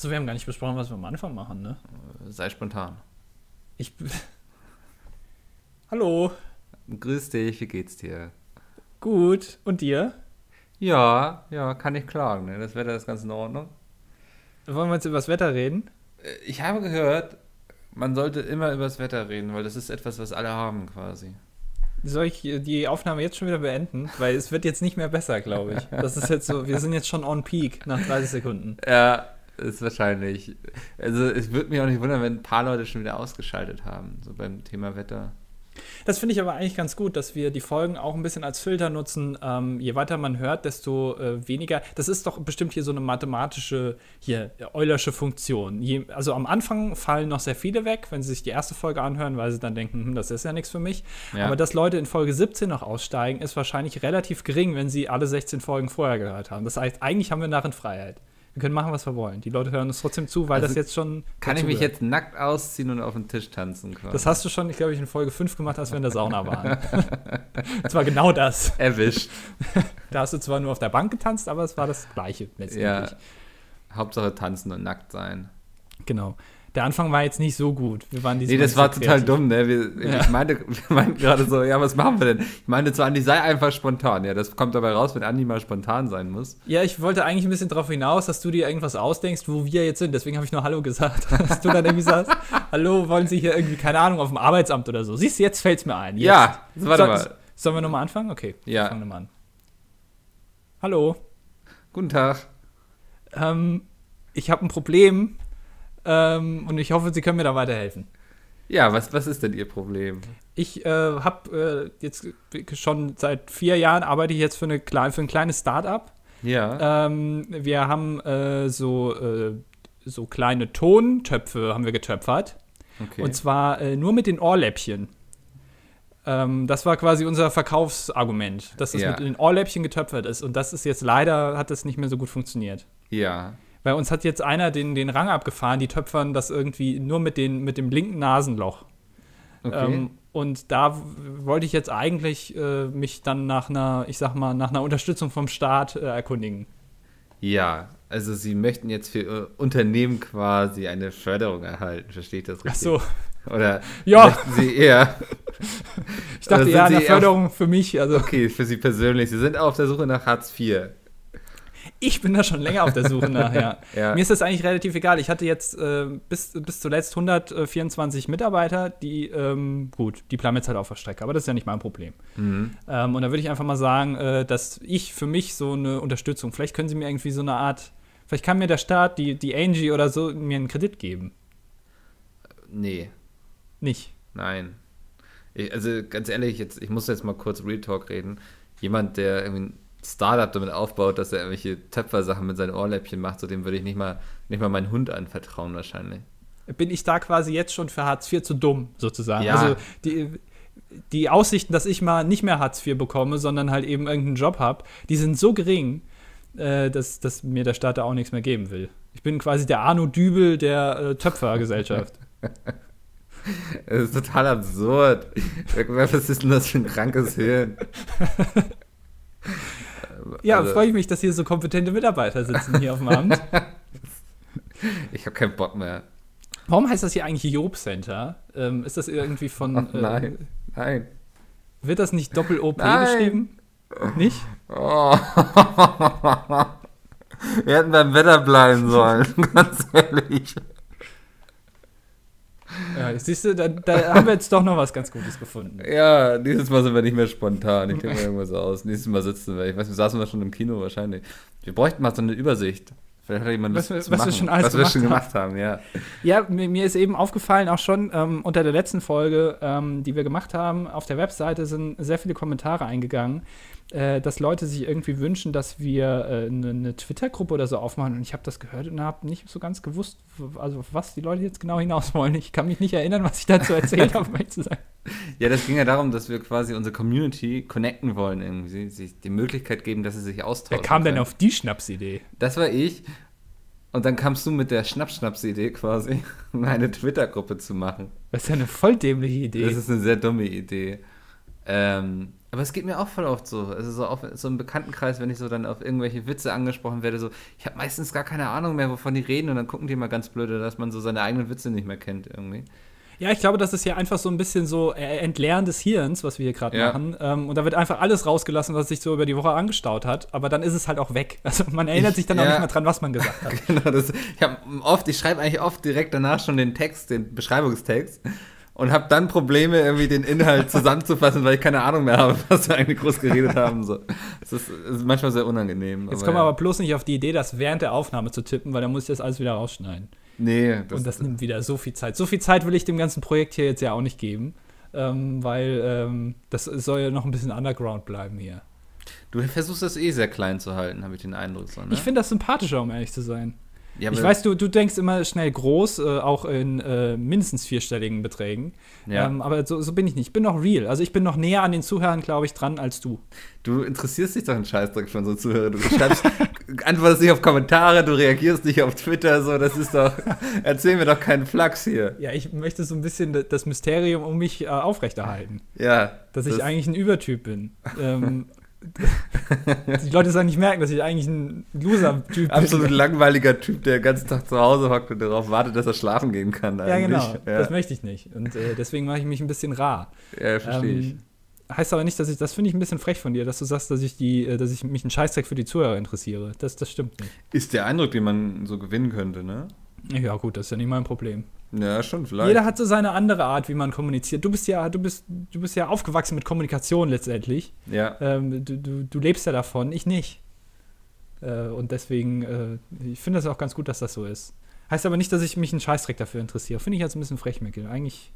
So, wir haben gar nicht besprochen, was wir am Anfang machen, ne? Sei spontan. Ich. Hallo. Grüß dich, wie geht's dir? Gut. Und dir? Ja, ja, kann ich klagen. Ne? Das Wetter ist ganz in Ordnung. Wollen wir jetzt über das Wetter reden? Äh, Ich habe gehört, man sollte immer über das Wetter reden, weil das ist etwas, was alle haben quasi. Soll ich die Aufnahme jetzt schon wieder beenden? Weil es wird jetzt nicht mehr besser, glaube ich. Das ist jetzt so, wir sind jetzt schon on peak nach 30 Sekunden. Ja, ist wahrscheinlich. Also es würde mich auch nicht wundern, wenn ein paar Leute schon wieder ausgeschaltet haben, so beim Thema Wetter. Das finde ich aber eigentlich ganz gut, dass wir die Folgen auch ein bisschen als Filter nutzen. Ähm, je weiter man hört, desto äh, weniger. Das ist doch bestimmt hier so eine mathematische, hier, Eulersche Funktion. Je, also am Anfang fallen noch sehr viele weg, wenn sie sich die erste Folge anhören, weil sie dann denken, hm, das ist ja nichts für mich. Ja. Aber dass Leute in Folge 17 noch aussteigen, ist wahrscheinlich relativ gering, wenn sie alle 16 Folgen vorher gehört haben. Das heißt, eigentlich haben wir Narrenfreiheit. Wir können machen, was wir wollen. Die Leute hören uns trotzdem zu, weil Also das jetzt schon. Kann ich mich dazugehört. jetzt nackt ausziehen und auf den Tisch tanzen quasi? Das hast du schon, ich glaube, ich in Folge 5 gemacht, als wir in der Sauna waren. das war genau das. erwischt. Da hast du zwar nur auf der Bank getanzt, aber es war das Gleiche letztendlich. Ja. Hauptsache tanzen und nackt sein. Genau. Der Anfang war jetzt nicht so gut. Wir waren Nee, das war so total kreativ. dumm, ne? Wir, Ja. Ich meinte, wir meinten gerade so, ja, was machen wir denn? Ich meinte zwar, Andi, sei einfach spontan. Ja, das kommt dabei raus, wenn Andi mal spontan sein muss. Ja, ich wollte eigentlich ein bisschen darauf hinaus, dass du dir irgendwas ausdenkst, wo wir jetzt sind. Deswegen habe ich nur Hallo gesagt. Dass du dann irgendwie sagst, Hallo, wollen Sie hier irgendwie, keine Ahnung, auf dem Arbeitsamt oder so. Siehst du, jetzt fällt es mir ein. Jetzt. Ja, warte Soll- mal. Sollen wir nochmal anfangen? Okay, Ja. fangen wir mal an. Hallo. Guten Tag. Ähm, ich habe ein Problem ähm, und ich hoffe, Sie können mir da weiterhelfen. Ja, was, was ist denn Ihr Problem? Ich äh, habe äh, jetzt schon seit vier Jahren arbeite ich jetzt für, eine, für ein kleines Start-up. Ja. Ähm, wir haben äh, so, äh, so kleine Tontöpfe haben wir getöpfert. okay. Und zwar äh, nur mit den Ohrläppchen. Ähm, das war quasi unser Verkaufsargument, dass es Ja. mit den Ohrläppchen getöpfert ist. Und das ist jetzt leider, hat das nicht mehr so gut funktioniert. ja. Bei uns hat jetzt einer den, den Rang abgefahren, die töpfern das irgendwie nur mit, den, mit dem linken Nasenloch. Okay. Ähm, und da wollte ich jetzt eigentlich äh, mich dann nach einer, ich sag mal, nach einer Unterstützung vom Staat äh, erkundigen. ja, also Sie möchten jetzt für Ihr Unternehmen quasi eine Förderung erhalten, verstehe ich das richtig? Ach so, Oder Ja. möchten Sie eher. ich dachte sind eine eher- Förderung für mich. Also Okay, für Sie persönlich. Sie sind auf der Suche nach Hartz IV. Ich bin da schon länger auf der Suche nachher. Ja. Mir ist das eigentlich relativ egal. Ich hatte jetzt äh, bis, bis zuletzt 124 Mitarbeiter, die, ähm, gut, die bleiben jetzt halt auf der Strecke, aber das ist ja nicht mein Problem. Mhm. Ähm, und da würde ich einfach mal sagen, äh, dass ich für mich so eine Unterstützung, vielleicht können Sie mir irgendwie so eine Art, vielleicht kann mir der Staat, die, die Angie oder so, mir einen Kredit geben. Nee, Nicht. nein. Ich, also ganz ehrlich, jetzt, ich muss jetzt mal kurz Real Talk reden. Jemand, der irgendwie Startup damit aufbaut, dass er irgendwelche Töpfersachen mit seinen Ohrläppchen macht, so dem würde ich nicht mal, nicht mal meinen Hund anvertrauen wahrscheinlich. Bin ich da quasi jetzt schon für Hartz IV zu dumm, sozusagen? Ja. Also die, die Aussichten, dass ich mal nicht mehr Hartz IV bekomme, sondern halt eben irgendeinen Job habe, die sind so gering, äh, dass, dass mir der Staat da auch nichts mehr geben will. Ich bin quasi der Arno Dübel der äh, Töpfergesellschaft. Das ist total absurd. Was ist denn das für ein krankes Hirn? Ja, Also- freue ich mich, dass hier so kompetente Mitarbeiter sitzen hier auf dem Amt. Ich habe keinen Bock mehr. Warum heißt das hier eigentlich Job Center? Ähm, ist das irgendwie von. Oh, nein. Nein. Äh, wird das nicht Doppel-OP Nein. geschrieben? Nicht? Oh. Wir hätten beim Wetter bleiben sollen, ganz ehrlich. Ja, siehst du, da, da haben wir jetzt doch noch was ganz Gutes gefunden. Ja, dieses Mal sind wir nicht mehr spontan. Ich denke mir irgendwas aus. Nächstes Mal sitzen wir. Ich weiß, wir saßen wir schon im Kino wahrscheinlich. Wir bräuchten mal so eine Übersicht. Vielleicht hat jemand Was zu was wir schon alles was wir schon gemacht gemacht haben, ja. Ja, mir, mir ist eben aufgefallen, auch schon ähm, unter der letzten Folge, ähm, die wir gemacht haben, auf der Webseite sind sehr viele Kommentare eingegangen, äh, dass Leute sich irgendwie wünschen, dass wir äh, eine, eine Twitter-Gruppe oder so aufmachen. Und ich habe das gehört und habe nicht so ganz gewusst, also was die Leute jetzt genau hinaus wollen. Ich kann mich nicht erinnern, was ich dazu erzählt habe, um ehrlich zu sein. Ja, das ging ja darum, dass wir quasi unsere Community connecten wollen irgendwie. Sich die Möglichkeit geben, dass sie sich austauschen Wer kam denn können. auf die Schnapsidee? Das war ich. Und dann kamst du mit der Schnaps-Schnaps-Idee quasi, um eine Twitter-Gruppe zu machen. Das ist ja eine voll dämliche Idee. Das ist eine sehr dumme Idee. Ähm, Aber es geht mir auch voll oft so. Also so auf so im Bekanntenkreis, wenn ich so dann auf irgendwelche Witze angesprochen werde, so, ich habe meistens gar keine Ahnung mehr, wovon die reden und dann gucken die immer ganz blöde, dass man so seine eigenen Witze nicht mehr kennt irgendwie. Ja, ich glaube, das ist ja einfach so ein bisschen so äh, Entleeren des Hirns, was wir hier gerade Ja. machen. Ähm, und da wird einfach alles rausgelassen, was sich so über die Woche angestaut hat. Aber dann ist es halt auch weg. Also man erinnert Ich- sich dann auch ja. nicht mehr dran, was man gesagt hat. Genau, das, ich habe oft, ich schreibe eigentlich oft direkt danach schon den Text, den Beschreibungstext und habe dann Probleme, irgendwie den Inhalt zusammenzufassen, weil ich keine Ahnung mehr habe, was wir eigentlich groß geredet haben. So. Das ist, das ist manchmal sehr unangenehm. Jetzt kommen wir ja. aber bloß nicht auf die Idee, das während der Aufnahme zu tippen, weil dann muss ich das alles wieder rausschneiden. Nee, das, und das nimmt wieder so viel Zeit. So viel Zeit will ich dem ganzen Projekt hier jetzt ja auch nicht geben, ähm, weil ähm, das soll ja noch ein bisschen underground bleiben hier. du versuchst das eh sehr klein zu halten, habe ich den Eindruck. So, ne? Ich finde das sympathischer, um ehrlich zu sein. Ja, Ich weiß, du, du denkst immer schnell groß, äh, auch in äh, mindestens vierstelligen Beträgen. Ja. Ähm, aber so, so bin ich nicht. Ich bin noch real. Also ich bin noch näher an den Zuhörern, glaube ich, dran als du. Du interessierst dich doch einen Scheißdreck von so Zuhörern. Du schreibst, antwortest nicht auf Kommentare, du reagierst nicht auf Twitter, so, das ist doch, erzähl mir doch keinen Flachs hier. Ja, ich möchte so ein bisschen das Mysterium um mich äh, aufrechterhalten. Ja. Dass ich das- eigentlich ein Übertyp bin. ähm, die Leute sollen nicht merken, dass ich eigentlich ein Loser-Typ bin. Absolut langweiliger Typ, der den ganzen Tag zu Hause hockt und darauf wartet, dass er schlafen gehen kann. Ja, Eigentlich. genau. Ja, Das möchte ich nicht. Und äh, deswegen mache ich mich ein bisschen rar. ja verstehe ich. Ähm, heißt aber nicht, dass ich, das finde ich ein bisschen frech von dir, dass du sagst, dass ich die, äh, dass ich mich einen Scheißdreck für die Zuhörer interessiere. Das, das stimmt nicht. Ist der Eindruck, den man so gewinnen könnte, ne? Ja, gut, das ist ja nicht mein Problem. Ja, schon, vielleicht. Jeder hat so seine andere Art, wie man kommuniziert. Du bist ja, du bist, du bist ja aufgewachsen mit Kommunikation letztendlich. ja. Ähm, du, du, du lebst ja davon, ich nicht. Äh, und deswegen, äh, ich finde das auch ganz gut, dass das so ist. Heißt aber nicht, dass ich mich einen Scheißdreck dafür interessiere. Finde ich jetzt ein bisschen frech, Mikkel. Eigentlich,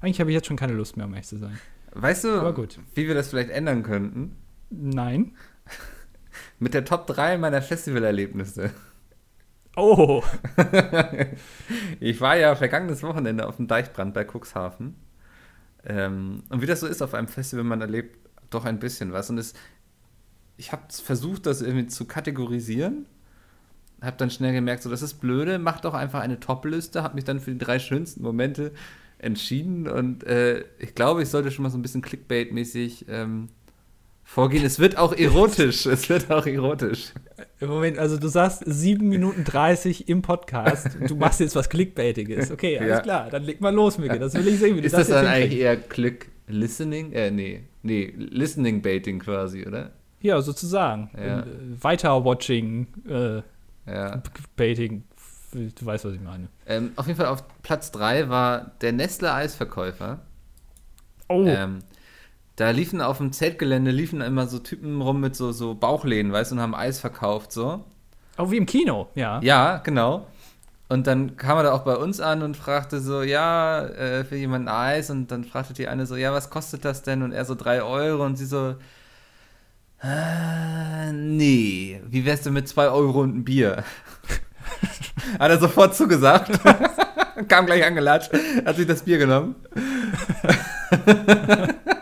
eigentlich habe ich jetzt schon keine Lust mehr, um ehrlich zu sein. Weißt du, wie wir das vielleicht ändern könnten? Nein. Mit der Top 3 meiner Festivalerlebnisse. Oh, Ich war ja vergangenes Wochenende auf dem Deichbrand bei Cuxhaven. Ähm, und wie das so ist auf einem Festival, man erlebt doch ein bisschen was. Und es, ich habe versucht, das irgendwie zu kategorisieren. Habe dann schnell gemerkt, so das ist blöde, mach doch einfach eine Top-Liste. Habe mich dann für die drei schönsten Momente entschieden. Und äh, ich glaube, ich sollte schon mal so ein bisschen Clickbait-mäßig ähm, vorgehen. Es wird auch erotisch. es wird auch erotisch. im Moment, also du sagst 7 Minuten 30 im Podcast. Du machst jetzt was Clickbaitiges. Okay, alles Ja. klar, dann leg mal los, Mikkel. Das will ich sehen, wie du Ist das jetzt dann eigentlich eher Click-Listening? Äh, nee. Nee, Listening-Baiting quasi, oder? Ja, sozusagen. Ja. Äh, Weiter-Watching, äh, Ja. Baiting. Du weißt, was ich meine. Ähm, auf jeden Fall auf Platz 3 war der Nestle-Eisverkäufer. Oh, Ähm, da liefen auf dem Zeltgelände liefen immer so Typen rum mit so, so Bauchläden, weißt du, und haben Eis verkauft, so. auch wie im Kino, ja. Ja, genau. Und dann kam er da auch bei uns an und fragte so, ja, äh, für jemanden Eis. Und dann fragte die eine so, ja, was kostet das denn? Und er so, drei Euro. Und sie so, äh, nee, wie wär's denn mit zwei Euro und ein Bier? hat er sofort zugesagt. Kam gleich angelatscht, hat sich das Bier genommen.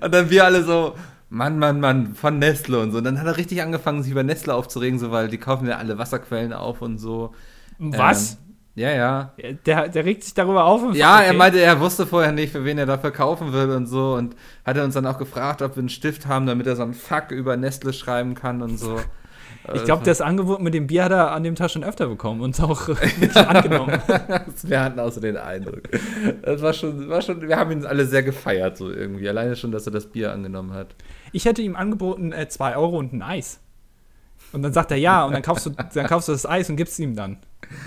und dann wir alle so, Mann, Mann, Mann, von Nestle und so. Und dann hat er richtig angefangen, sich über Nestle aufzuregen, so, weil die kaufen ja alle Wasserquellen auf und so. Was? Ähm, ja, ja. Der, der regt sich darüber auf. und Ja, okay. er meinte, er wusste vorher nicht, für wen er dafür kaufen will und so. Und hat er uns dann auch gefragt, ob wir einen Stift haben, damit er so einen Fuck über Nestle schreiben kann und so. Ich glaube, das Angebot mit dem Bier hat er an dem Tag schon öfter bekommen und auch äh, angenommen. wir hatten auch so den Eindruck. Das war schon, war schon, wir haben ihn alle sehr gefeiert, so irgendwie. Alleine schon, dass er das Bier angenommen hat. Ich hätte ihm angeboten, 2 Euro und ein Eis. Und dann sagt er ja, und dann kaufst du, dann kaufst du das Eis und gibst es ihm dann.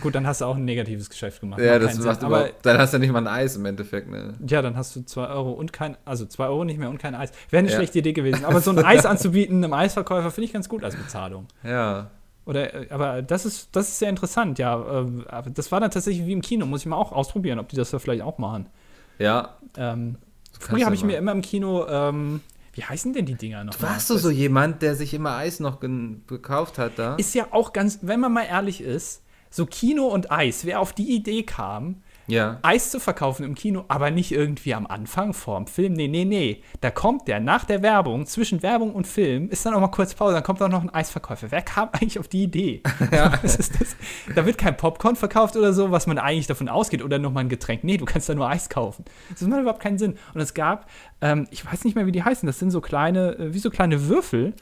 Gut, dann hast du auch ein negatives Geschäft gemacht. Ja, das macht Sinn. aber. Aber Dann hast du ja nicht mal ein Eis im Endeffekt, ne? ja, dann hast du 2 Euro und kein, also 2 Euro nicht mehr und kein Eis. Wäre eine Ja. schlechte Idee gewesen. Aber so ein Eis anzubieten einem Eisverkäufer finde ich ganz gut als Bezahlung. Ja. Oder, äh, aber das ist, das ist sehr interessant, ja. Aber das war dann tatsächlich wie im Kino, muss ich mal auch ausprobieren, ob die das da vielleicht auch machen. Ja. Ähm, früher habe ich mir immer im Kino, ähm, wie heißen denn die Dinger noch? Warst du so jemand, der sich immer Eis noch gekauft hat da? Ist ja auch ganz, wenn man mal ehrlich ist, so Kino und Eis, wer auf die Idee kam, Ja. Eis zu verkaufen im Kino, aber nicht irgendwie am Anfang vorm Film. Nee, nee, nee. Da kommt der nach der Werbung, zwischen Werbung und Film, ist dann auch mal kurz Pause, dann kommt auch noch ein Eisverkäufer. Wer kam eigentlich auf die Idee? Ja. Was ist das? Da wird kein Popcorn verkauft oder so, was man eigentlich davon ausgeht, oder nochmal ein Getränk. Nee, du kannst da nur Eis kaufen. Das macht überhaupt keinen Sinn. Und es gab, ähm, ich weiß nicht mehr, wie die heißen, das sind so kleine, äh, wie so kleine Würfel.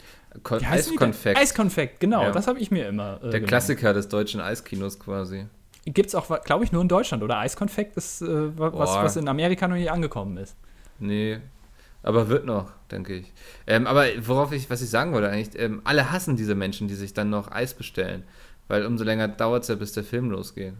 Kon Eiskonfekt. Eiskonfekt, genau, ja. das habe ich mir immer. Äh, Der genommen. Klassiker des deutschen Eiskinos quasi. Gibt es auch, glaube ich, nur in Deutschland, oder? Eiskonfekt ist äh, was, was in Amerika noch nicht angekommen ist. Nee, aber wird noch, denke ich. Ähm, aber worauf ich, was ich sagen wollte eigentlich, ähm, alle hassen diese Menschen, die sich dann noch Eis bestellen. Weil umso länger dauert es ja, bis der Film losgeht.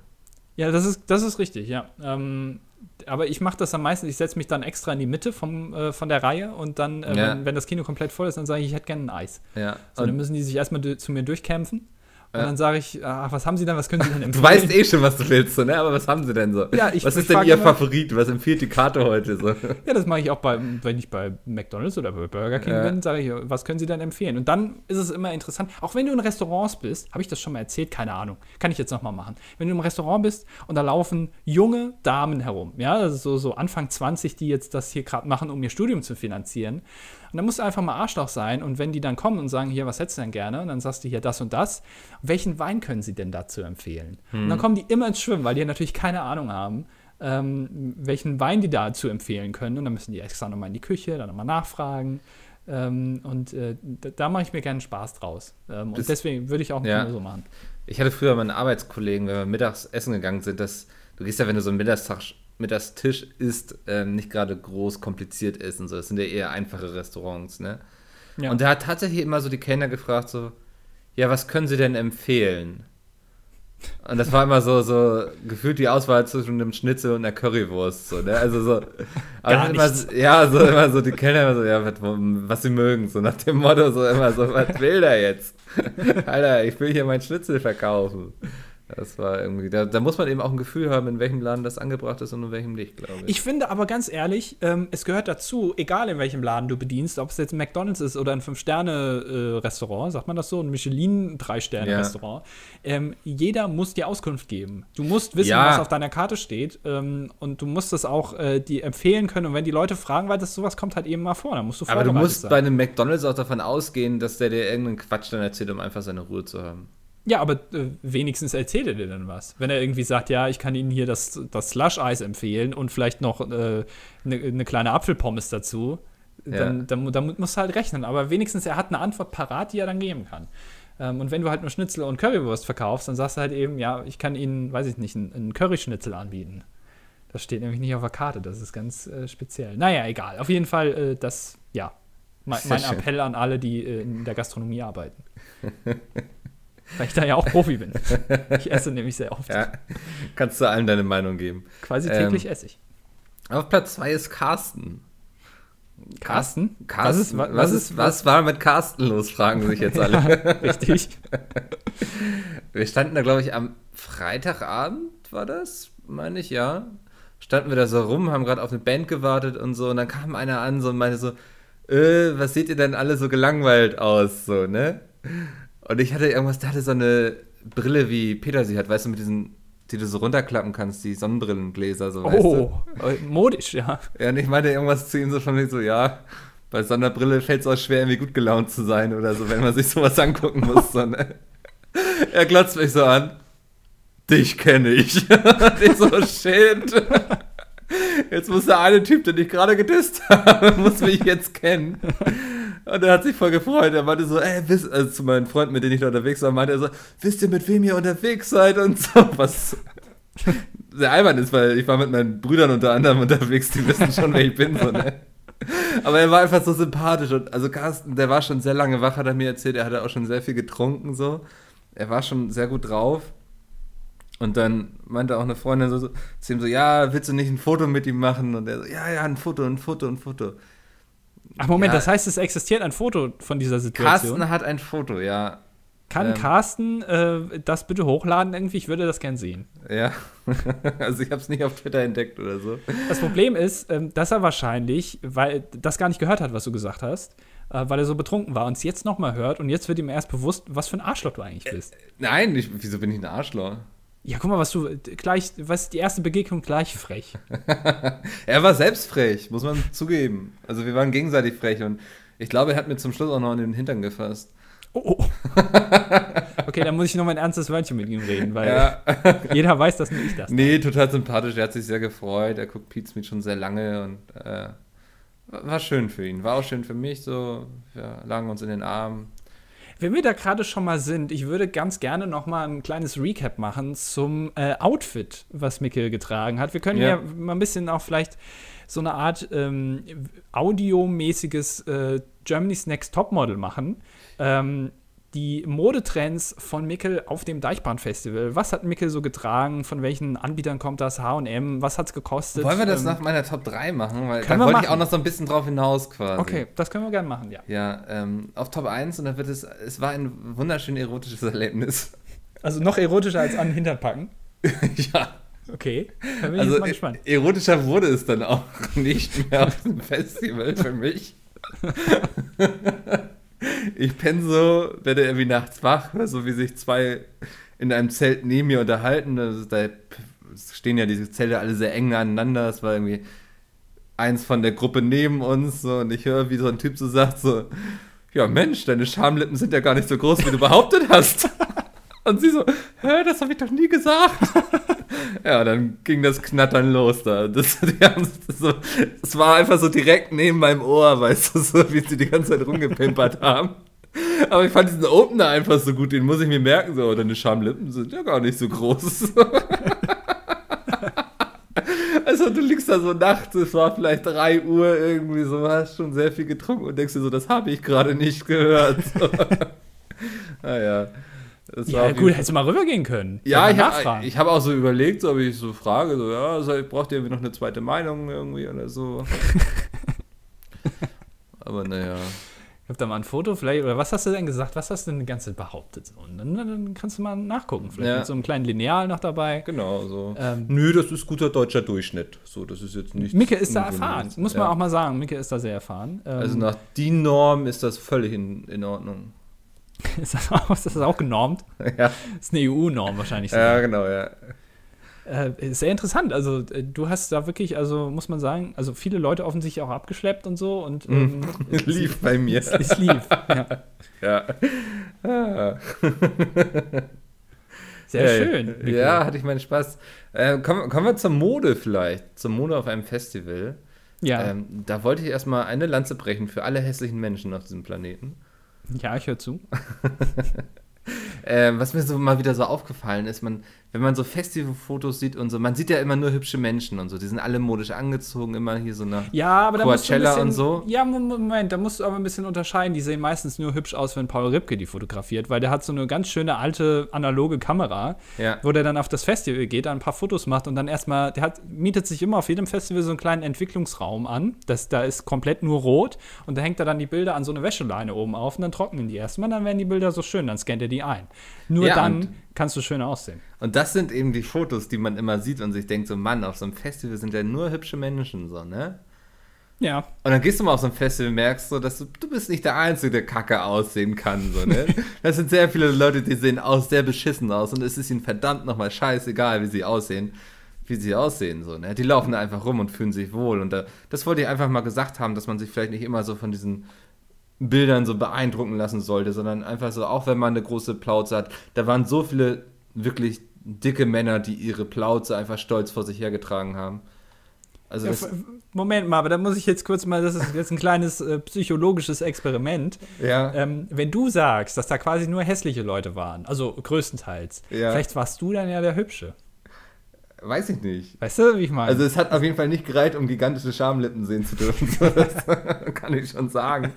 Ja, das ist, das ist richtig, ja. Ähm, aber ich mache das am meisten, ich setze mich dann extra in die Mitte vom, äh, von der Reihe und dann, äh, ja. wenn, wenn, das Kino komplett voll ist, dann sage ich, ich hätte gerne ein Eis. Ja. So, dann müssen die sich erstmal zu mir durchkämpfen. Und dann sage ich, ach, was haben Sie denn, was können Sie denn empfehlen? Du weißt eh schon, was du willst, so, ne? aber was haben Sie denn so? Ja, ich, was ist denn Ihr immer, Favorit? Was empfiehlt die Karte heute so? Ja, das mache ich auch, bei, wenn ich bei McDonalds oder bei Burger King ja. bin, sage ich, was können Sie denn empfehlen? Und dann ist es immer interessant, auch wenn du in Restaurants bist, habe ich das schon mal erzählt? Keine Ahnung. Kann ich jetzt nochmal machen. Wenn du im Restaurant bist und da laufen junge Damen herum, ja, ist so, so Anfang 20, die jetzt das hier gerade machen, um ihr Studium zu finanzieren. Und dann musst du einfach mal Arschloch sein. Und wenn die dann kommen und sagen, hier, was hättest du denn gerne? Und dann sagst du hier das und das. Welchen Wein können sie denn dazu empfehlen? Hm. Und dann kommen die immer ins Schwimmen, weil die natürlich keine Ahnung haben, ähm, welchen Wein die dazu empfehlen können. Und dann müssen die extra nochmal in die Küche, dann nochmal nachfragen. Ähm, und äh, da, da mache ich mir gerne Spaß draus. Ähm, und deswegen würde ich auch ja. so machen. Ich hatte früher meine Arbeitskollegen, wenn wir mittags essen gegangen sind, dass du gehst ja, wenn du so einen Mittagstag Mittagstisch ist, ähm, nicht gerade groß kompliziert essen. So. Das sind ja eher einfache Restaurants, ne? Ja. Und da hat tatsächlich immer so die Kellner gefragt, so, ja, was können Sie denn empfehlen? Und das war immer so, so gefühlt die Auswahl zwischen einem Schnitzel und einer Currywurst. So, ne? Also so. Aber immer, ja, so immer so, die Kellner immer so, ja, was, was sie mögen, so nach dem Motto, so immer so, was will der jetzt? Alter, ich will hier mein Schnitzel verkaufen. Das war irgendwie, da, da, muss man eben auch ein Gefühl haben, in welchem Laden das angebracht ist und in welchem nicht, glaube ich. Ich finde aber ganz ehrlich, ähm, es gehört dazu, egal in welchem Laden du bedienst, ob es jetzt ein McDonalds ist oder ein Fünf-Sterne-Restaurant, äh, sagt man das so, ein Michelin-Drei-Sterne-Restaurant, ja. ähm, jeder muss dir Auskunft geben. Du musst wissen, ja. was auf deiner Karte steht ähm, und du musst das auch äh, die empfehlen können und wenn die Leute fragen, weil das sowas kommt halt eben mal vor, dann musst du Aber du musst sein. bei einem McDonalds auch davon ausgehen, dass der dir irgendeinen Quatsch dann erzählt, um einfach seine Ruhe zu haben. Ja, aber äh, wenigstens erzählt er dir dann was. Wenn er irgendwie sagt, ja, ich kann Ihnen hier das, das Slush-Eis empfehlen und vielleicht noch eine äh, ne, ne kleine Apfelpommes dazu, dann, ja. dann, dann, musst du halt rechnen. Aber wenigstens er hat eine Antwort parat, die er dann geben kann. Ähm, und wenn du halt nur Schnitzel und Currywurst verkaufst, dann sagst du halt eben, ja, ich kann Ihnen, weiß ich nicht, einen, einen Curryschnitzel anbieten. Das steht nämlich nicht auf der Karte, das ist ganz äh, speziell. Naja, egal. Auf jeden Fall, äh, das, ja, mein, mein Appell an alle, die äh, in der Gastronomie arbeiten. Weil ich da ja auch Profi bin. Ich esse nämlich sehr oft. Ja, kannst du allen deine Meinung geben. Quasi täglich ähm, esse ich. Auf Platz 2 ist Carsten. Carsten? Carsten? Was, ist, was, was, ist, was war mit Carsten los, fragen sich jetzt alle. ja, richtig. Wir standen da, glaube ich, am Freitagabend, war das? Meine ich, ja. Standen wir da so rum, haben gerade auf eine Band gewartet und so. Und dann kam einer an so und meinte so, äh, was seht ihr denn alle so gelangweilt aus? So, ne? Und ich hatte irgendwas, der hatte so eine Brille, wie Peter sie hat, weißt du, mit diesen, die du so runterklappen kannst, die Sonnenbrillengläser, so, weißt oh, du? Äh, modisch, ja. Ja, und ich meinte irgendwas zu ihm so von mir so, ja, bei so einer Brille fällt es auch schwer, irgendwie gut gelaunt zu sein oder so, wenn man sich sowas angucken muss. So, ne? Er glotzt mich so an. Dich kenne ich. ich so, shit. Jetzt muss der eine Typ, den ich gerade gedisst habe, muss mich jetzt kennen. Und er hat sich voll gefreut. Er meinte so, ey, wisst, also zu meinen Freunden, mit denen ich da unterwegs war, meinte er so, wisst ihr, mit wem ihr unterwegs seid und so. Was sehr albern ist, weil ich war mit meinen Brüdern unter anderem unterwegs, die wissen schon, wer ich bin, so, ne? Aber er war einfach so sympathisch und also Carsten, der war schon sehr lange wach, hat er mir erzählt, er hatte auch schon sehr viel getrunken, so. Er war schon sehr gut drauf. Und dann meinte auch eine Freundin so, so zu ihm so, ja, willst du nicht ein Foto mit ihm machen? Und er so, ja, ja, ein Foto, ein Foto, ein Foto. Ach Moment, ja. das heißt, es existiert ein Foto von dieser Situation. Carsten hat ein Foto, ja. Kann ähm, Carsten äh, das bitte hochladen irgendwie? Ich würde das gern sehen. Ja, also ich habe es nicht auf Twitter entdeckt oder so. Das Problem ist, ähm, dass er wahrscheinlich, weil das gar nicht gehört hat, was du gesagt hast, äh, weil er so betrunken war und es jetzt nochmal hört und jetzt wird ihm erst bewusst, was für ein Arschloch du eigentlich bist. Äh, nein, ich, wieso bin ich ein Arschloch? Ja, guck mal, was du gleich, was die erste Begegnung gleich frech. er war selbst frech, muss man zugeben. Also wir waren gegenseitig frech und ich glaube, er hat mir zum Schluss auch noch in den Hintern gefasst. Oh, oh. okay, dann muss ich noch mal ein ernstes Wörtchen mit ihm reden, weil ja. jeder weiß, dass nur ich das. Nee, total sympathisch. Er hat sich sehr gefreut. Er guckt Pete Smith schon sehr lange und äh, war schön für ihn. War auch schön für mich. So, wir lagen uns in den Armen. Wenn wir da gerade schon mal sind, ich würde ganz gerne noch mal ein kleines Recap machen zum äh, Outfit, was Mikkel getragen hat. Wir können ja. ja mal ein bisschen auch vielleicht so eine Art ähm, audiomäßiges äh, Germany's Next Topmodel machen. Ähm, die Modetrends von Mickel auf dem Deichbrand-Festival. Was hat Mickel so getragen? Von welchen Anbietern kommt das? HM? Was hat es gekostet? Wollen wir das ähm, nach meiner Top 3 machen? Weil da wollte ich auch noch so ein bisschen drauf hinaus quasi. Okay, das können wir gerne machen, ja. Ja, ähm, auf Top 1 und da wird es, es war ein wunderschön erotisches Erlebnis. Also noch erotischer als an den packen? ja. Okay, dann bin ich also, mal gespannt. Erotischer wurde es dann auch nicht mehr auf dem Festival für mich. ich penne so, werde irgendwie nachts wach, so wie sich zwei in einem Zelt neben mir unterhalten. Da stehen ja diese Zelte alle sehr eng aneinander. Es war irgendwie eins von der Gruppe neben uns so, und ich höre, wie so ein Typ so sagt so, ja Mensch, deine Schamlippen sind ja gar nicht so groß, wie du behauptet hast. Und sie so, hä, das habe ich doch nie gesagt. Ja, dann ging das Knattern los da. Das, das, so, das, war einfach so direkt neben meinem Ohr, weißt du, so wie sie die ganze Zeit rumgepimpert haben. Aber ich fand diesen Opener einfach so gut, den muss ich mir merken. So, deine Schamlippen sind ja gar nicht so groß. also du liegst da so nachts, es war vielleicht 3 Uhr irgendwie so, hast schon sehr viel getrunken und denkst dir so, das habe ich gerade nicht gehört. naja. Das ja, gut, hättest du mal rübergehen können. Ja, ich habe hab auch so überlegt, so, ob ich so frage, so, ja, also, braucht ihr irgendwie noch eine zweite Meinung irgendwie oder so. Aber naja. Ich habe da mal ein Foto, vielleicht, oder was hast du denn gesagt? Was hast du denn die ganze Zeit behauptet? Und dann, dann, kannst du mal nachgucken. Vielleicht ja. mit so einem kleinen Lineal noch dabei. Genau, so. Ähm, Nö, das ist guter deutscher Durchschnitt. So, das ist jetzt nicht. Micke ist da erfahren, muss man ja. auch mal sagen. Micke ist da sehr erfahren. Ähm, also nach die Norm ist das völlig in, in Ordnung. ist, das auch, ist das auch genormt? Ja. Das ist eine EU-Norm wahrscheinlich. Sogar. Ja, genau, ja. Äh, sehr interessant. Also, äh, du hast da wirklich, also muss man sagen, also viele Leute offensichtlich auch abgeschleppt und so. Und, ähm, lief bei mir. Es, es lief, ja. ja. Ah. Sehr ja, schön. Ja, ja, hatte ich meinen Spaß. Äh, kommen, kommen wir zur Mode vielleicht. Zur Mode auf einem Festival. Ja. Ähm, da wollte ich erstmal eine Lanze brechen für alle hässlichen Menschen auf diesem Planeten. Ja, ich höre zu. äh, was mir so mal wieder so aufgefallen ist, man, wenn man so Festivalfotos sieht und so, man sieht ja immer nur hübsche Menschen und so, die sind alle modisch angezogen, immer hier so nach ja, aber Coachella bisschen, und so. Ja, Moment, da musst du aber ein bisschen unterscheiden. Die sehen meistens nur hübsch aus, wenn Paul Ripke die fotografiert, weil der hat so eine ganz schöne alte analoge Kamera, ja. wo der dann auf das Festival geht, ein paar Fotos macht und dann erstmal, der hat, mietet sich immer auf jedem Festival so einen kleinen Entwicklungsraum an. Das, da ist komplett nur rot und da hängt er dann die Bilder an so eine Wäscheleine oben auf und dann trocknen die erstmal, dann werden die Bilder so schön, dann scannt er die ein. Nur ja, dann kannst du schöner aussehen. Und das sind eben die Fotos, die man immer sieht und sich denkt, so Mann, auf so einem Festival sind ja nur hübsche Menschen, so, ne? Ja. Und dann gehst du mal auf so ein Festival und merkst so, dass du, du bist nicht der Einzige, der kacke aussehen kann, so, ne? das sind sehr viele Leute, die sehen aus, sehr beschissen aus und es ist ihnen verdammt nochmal scheißegal, wie sie aussehen, wie sie aussehen, so, ne? Die laufen da einfach rum und fühlen sich wohl und da, das wollte ich einfach mal gesagt haben, dass man sich vielleicht nicht immer so von diesen Bildern so beeindrucken lassen sollte, sondern einfach so, auch wenn man eine große Plauze hat, da waren so viele wirklich dicke Männer, die ihre Plauze einfach stolz vor sich hergetragen haben. Also ja, Moment mal, aber da muss ich jetzt kurz mal, das ist jetzt ein kleines äh, psychologisches Experiment. Ja. Ähm, wenn du sagst, dass da quasi nur hässliche Leute waren, also größtenteils, ja. vielleicht warst du dann ja der Hübsche. Weiß ich nicht. Weißt du, wie ich meine? Also es hat auf jeden Fall nicht gereicht, um gigantische Schamlippen sehen zu dürfen. das kann ich schon sagen.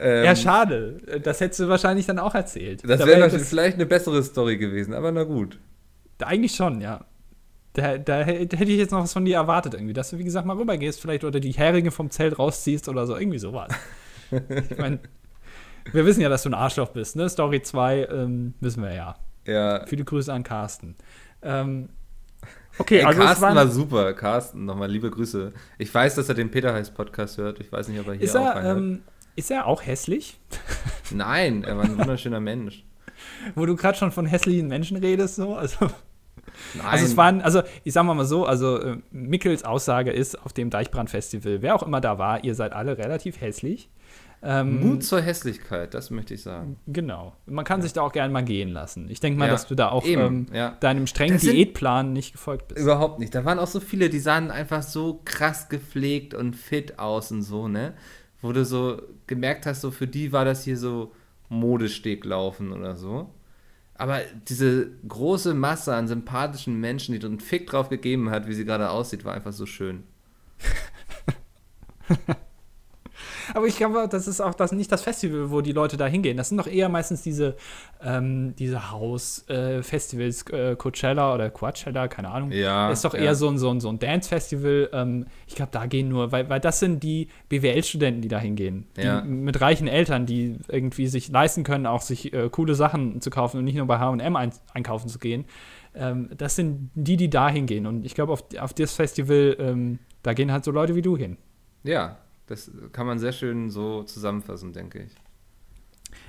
Ähm, ja, schade. Das hättest du wahrscheinlich dann auch erzählt. Das wäre wär vielleicht eine bessere Story gewesen, aber na gut. Eigentlich schon, ja. Da, da, hätte ich jetzt noch was von dir erwartet, irgendwie, dass du, wie gesagt, mal rübergehst, vielleicht oder die Heringe vom Zelt rausziehst oder so, irgendwie sowas. ich meine, wir wissen ja, dass du ein Arschloch bist, ne? Story 2 ähm, wissen wir ja. Ja. Viele Grüße an Carsten. Ähm, Okay, Ey, also Carsten war super. Carsten, nochmal liebe Grüße. Ich weiß, dass er den Peter Heiß Podcast hört. Ich weiß nicht, ob er hier ist auch er, ähm, Ist er auch hässlich? Nein, er war ein wunderschöner Mensch. Wo du gerade schon von hässlichen Menschen redest, so. Also, Nein. also es waren, also ich sag mal so, also äh, Mickels Aussage ist auf dem Deichbrand-Festival, wer auch immer da war, ihr seid alle relativ hässlich. Ähm, Mut zur Hässlichkeit, das möchte ich sagen. Genau. Man kann sich da auch gerne mal gehen lassen. Ich denke mal, Ja, dass du da auch ähm, ja. deinem strengen Diätplan nicht gefolgt bist. Überhaupt nicht. Da waren auch so viele, die sahen einfach so krass gepflegt und fit aus und so, ne? Wo du so gemerkt hast, so für die war das hier so Modesteglaufen oder so. Aber diese große Masse an sympathischen Menschen, die du einen Fick drauf gegeben hat, wie sie gerade aussieht, war einfach so schön. Aber ich glaube, das ist auch das, nicht das Festival, wo die Leute da hingehen. Das sind doch eher meistens diese, ähm, diese Haus-Festivals, äh, Coachella oder Coachella, keine Ahnung. Ja, Das ist doch ja. eher so ein, so ein, so ein Dance-Festival. Ähm, ich glaube, da gehen nur, weil, weil das sind die BWL-Studenten, die da hingehen. Die Ja. mit reichen Eltern, die irgendwie sich leisten können, auch sich äh, coole Sachen zu kaufen und nicht nur bei HM ein, einkaufen zu gehen. Ähm, das sind die, die da hingehen. Und ich glaube, auf, auf das Festival, ähm, da gehen halt so Leute wie du hin. Ja, das kann man sehr schön so zusammenfassen, denke ich.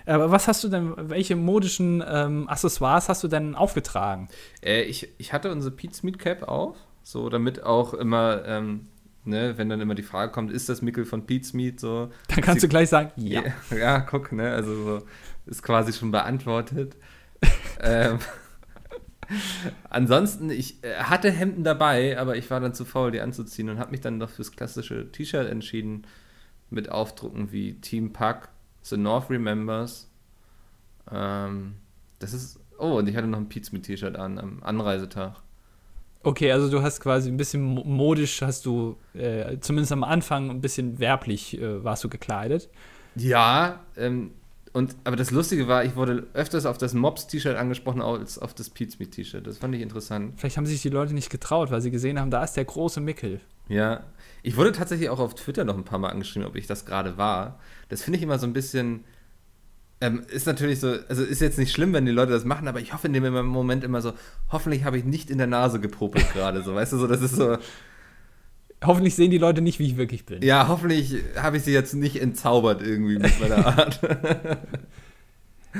Aber was hast du denn, welche modischen ähm, Accessoires hast du denn aufgetragen? Äh, ich, ich hatte unsere Pete's Meat Cap auf, so damit auch immer, ähm, ne, wenn dann immer die Frage kommt, ist das Mickel von Pete's Meat so? Dann kannst Sie- du gleich sagen, ja. Ja, ja, guck, ne, also so, ist quasi schon beantwortet. ähm, ansonsten, ich äh, hatte Hemden dabei, aber ich war dann zu faul, die anzuziehen und habe mich dann doch fürs klassische T-Shirt entschieden, mit Aufdrucken wie Team Pack, The North Remembers. Ähm, das ist, oh, und ich hatte noch ein Pete's Meat T-Shirt an, am Anreisetag. Okay, also du hast quasi ein bisschen mo- modisch, hast du äh, zumindest am Anfang ein bisschen werblich äh, warst du gekleidet. Ja, ähm, und, aber das Lustige war, ich wurde öfters auf das Mobs-T-Shirt angesprochen als auf das Pete's Meat T-Shirt. Das fand ich interessant. Vielleicht haben sich die Leute nicht getraut, weil sie gesehen haben, da ist der große Mickel. Ja, ich wurde tatsächlich auch auf Twitter noch ein paar Mal angeschrieben, ob ich das gerade war. Das finde ich immer so ein bisschen. Ähm, ist natürlich so, also ist jetzt nicht schlimm, wenn die Leute das machen, aber ich hoffe in dem Moment immer so, hoffentlich habe ich nicht in der Nase gepopelt gerade, so, weißt du, so, das ist so, Hoffentlich sehen die Leute nicht, wie ich wirklich bin. ja, hoffentlich habe ich sie jetzt nicht entzaubert irgendwie mit meiner Art.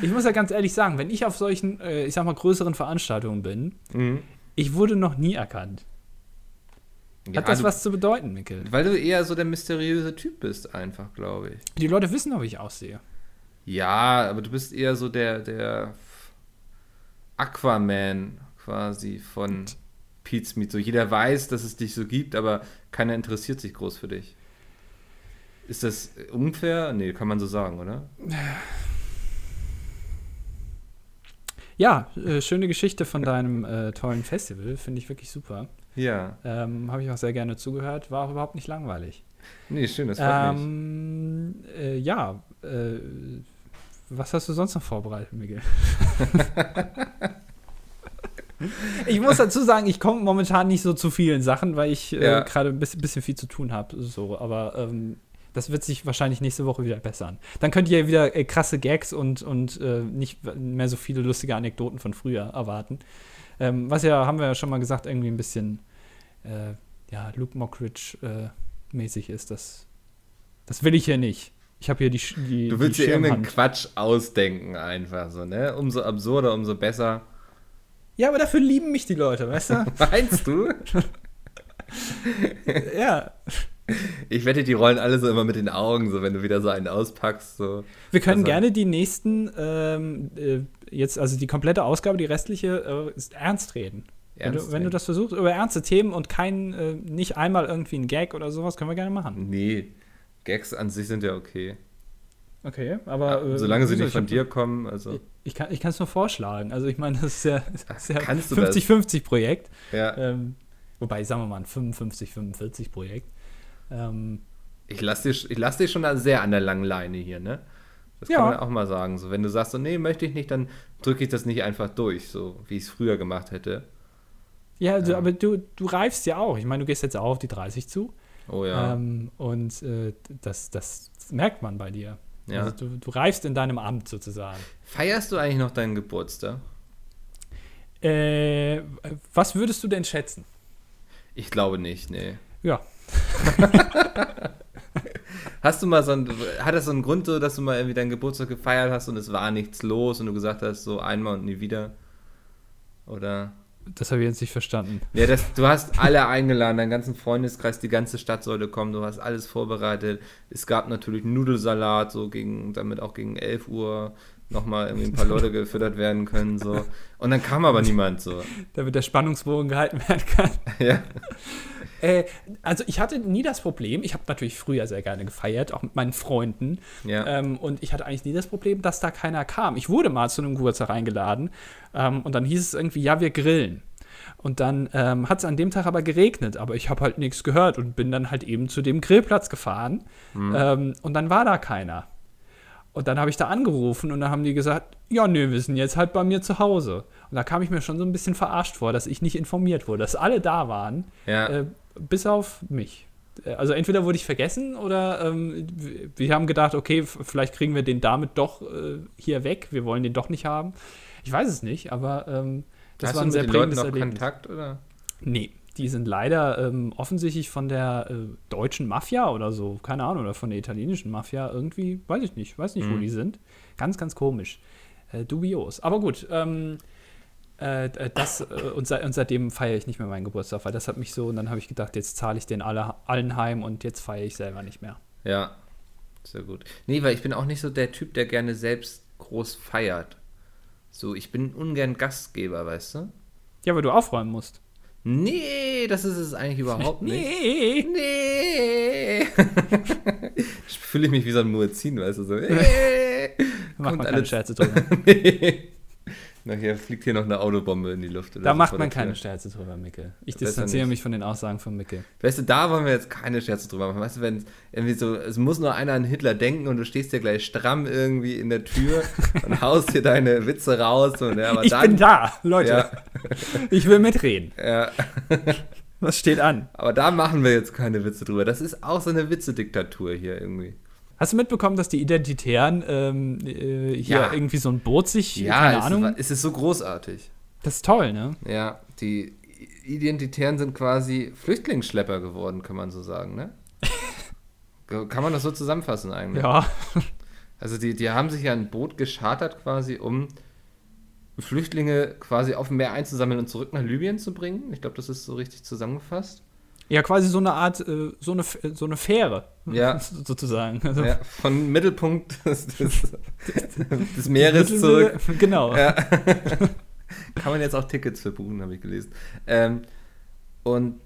Ich muss ja ganz ehrlich sagen, wenn ich auf solchen, äh, ich sag mal, größeren Veranstaltungen bin, mhm. ich wurde noch nie erkannt. Hat Ja, das du, was zu bedeuten, Mickel? Weil du eher so der mysteriöse Typ bist, einfach, glaube ich. Die Leute wissen doch, wie ich aussehe. Ja, aber du bist eher so der, der Aquaman quasi von Pete's Meat. So jeder weiß, dass es dich so gibt, aber keiner interessiert sich groß für dich. Ist das unfair? Nee, kann man so sagen, oder? Ja, äh, schöne Geschichte von deinem äh, tollen Festival, finde ich wirklich super. Ja. Ähm, Habe ich auch sehr gerne zugehört, war auch überhaupt nicht langweilig. Nee, schön, das freut mich. Ähm, äh, ja, äh, was hast du sonst noch vorbereitet, Miguel? ich muss dazu sagen, ich komme momentan nicht so zu vielen Sachen, weil ich äh, Ja. gerade ein bisschen, bisschen viel zu tun habe. So, aber ähm, das wird sich wahrscheinlich nächste Woche wieder bessern. Dann könnt ihr wieder äh, krasse Gags und, und äh, nicht mehr so viele lustige Anekdoten von früher erwarten. Ähm, was ja, haben wir ja schon mal gesagt, irgendwie ein bisschen äh, ja, Luke Mockridge äh, mäßig ist. Das, das will ich hier nicht. Ich habe hier die, die Du willst die dir irgendeinen. Quatsch ausdenken, einfach so, ne? Umso absurder, umso besser. Ja, aber dafür lieben mich die Leute, weißt du? Meinst du? ja. Ich wette, die rollen alle so immer mit den Augen, so wenn du wieder so einen auspackst. So. Wir können Also- gerne die nächsten, ähm, äh, jetzt, also die komplette Ausgabe, die restliche, äh, ist ernst reden. wenn, Ernst du, wenn du das versuchst, über ernste Themen und kein, äh, nicht einmal irgendwie ein Gag oder sowas, können wir gerne machen. Nee, Gags an sich sind ja okay. Okay, aber. äh, Solange sie nicht Ich von dir kommen, also. Ich kann es nur vorschlagen. Also, ich meine, das ist ja, das ist ja Kannst du das? 50-50-Projekt. Ja. Ähm, wobei, sagen wir mal, ein 55-45-Projekt. Ähm, Ich lasse dich, ich lass dich schon sehr an der langen Leine hier, ne? Das Ja. kann man auch mal sagen. So, wenn du sagst, so, nee, möchte ich nicht, dann drücke ich das nicht einfach durch, so wie ich es früher gemacht hätte. ja, also, Ja. aber du, du reifst ja auch. Ich meine, du gehst jetzt auch auf die 30 zu. Oh ja. Ähm, und äh, das, das merkt man bei dir. Ja. Also, du, du reifst in deinem Amt sozusagen. Feierst du eigentlich noch deinen Geburtstag? Äh, was würdest du denn schätzen? Ich glaube nicht, nee. Ja. Hast du mal so ein, hat das so einen Grund, so, dass du mal irgendwie deinen Geburtstag gefeiert hast und es war nichts los und du gesagt hast, so einmal und nie wieder? Oder? Das habe ich jetzt nicht verstanden. Ja, das, du hast alle eingeladen, deinen ganzen Freundeskreis, die ganze Stadt sollte kommen, du hast alles vorbereitet. Es gab natürlich Nudelsalat, so gegen, damit auch gegen 11 Uhr nochmal irgendwie ein paar Leute gefüttert werden können, so. Und dann kam aber niemand, so. Damit der Spannungsbogen gehalten werden kann. Ja. Äh, also ich hatte nie das Problem, ich habe natürlich früher sehr gerne gefeiert, auch mit meinen Freunden. Ja. Ähm, und ich hatte eigentlich nie das Problem, dass da keiner kam. Ich wurde mal zu einem Geburtstag eingeladen ähm, und dann hieß es irgendwie, ja, wir grillen. Und dann ähm, hat es an dem Tag aber geregnet, aber ich habe halt nichts gehört und bin dann halt eben zu dem Grillplatz gefahren. Ähm, und dann war da keiner. Und dann habe ich da angerufen und dann haben die gesagt, ja, nö, wir sind jetzt halt bei mir zu Hause. Und da kam ich mir schon so ein bisschen verarscht vor, dass ich nicht informiert wurde, dass alle da waren, Ja. äh, bis auf mich. Äh, Also entweder wurde ich vergessen oder ähm, wir haben gedacht, okay, vielleicht kriegen wir den damit doch äh, hier weg, wir wollen den doch nicht haben. Ich weiß es nicht, aber ähm, das hast war ein sehr den Leuten prägendes noch Erlebnis. Kontakt, oder? Nee, die sind leider ähm, offensichtlich von der äh, deutschen Mafia oder so, keine Ahnung, oder von der italienischen Mafia irgendwie, weiß ich nicht, weiß nicht, wo Mhm. die sind. Ganz, ganz komisch. Äh, dubios. Aber gut, ähm, äh, d- das, äh, und, seit, und seitdem feiere ich nicht mehr meinen Geburtstag, weil das hat mich so, und dann habe ich gedacht, jetzt zahle ich den alle, allen heim und jetzt feiere ich selber nicht mehr. Ja. Sehr gut. Nee, weil ich bin auch nicht so der Typ, der gerne selbst groß feiert. So, ich bin ungern Gastgeber, weißt du? Ja, weil du aufräumen musst. Nee, das ist es eigentlich überhaupt nicht. Nee. Nee. ich fühle mich wie so ein Muezzin, weißt du, so. Äh, Macht kommt man keine alles- Scherze drüber. nee. Nachher fliegt hier noch eine Autobombe in die Luft. Da macht man keine Scherze drüber, Mickel. Ich Besser distanziere nicht. mich von den Aussagen von Mickel. Weißt du, da wollen wir jetzt keine Scherze drüber machen. Weißt du, wenn irgendwie so, es muss nur einer an Hitler denken und du stehst dir gleich stramm irgendwie in der Tür und haust dir deine Witze raus. Und, ja, aber Ich dann, bin da, Leute. Ja, Ich will mitreden. ja, Was steht an? aber da machen wir jetzt keine Witze drüber. Das ist auch so eine Witzediktatur hier irgendwie. Hast du mitbekommen, dass die Identitären ähm, äh, hier Ja. irgendwie so ein Boot sich, Ja, keine es, Ahnung, Ist, es ist so großartig. das ist toll, ne? Ja, die Identitären sind quasi Flüchtlingsschlepper geworden, kann man so sagen, ne? kann man das so zusammenfassen eigentlich? Ja, Also die, die haben sich ja ein Boot geschartert quasi, um Flüchtlinge quasi auf dem Meer einzusammeln und zurück nach Libyen zu bringen. Ich glaube, das ist so richtig zusammengefasst. Ja quasi so eine Art, äh, so, eine, so eine Fähre, Ja. sozusagen. Also, Ja, von Mittelpunkt des, des, des Meeres zurück. Genau. Ja. Kann man jetzt auch Tickets für buchen, habe ich gelesen. Ähm, und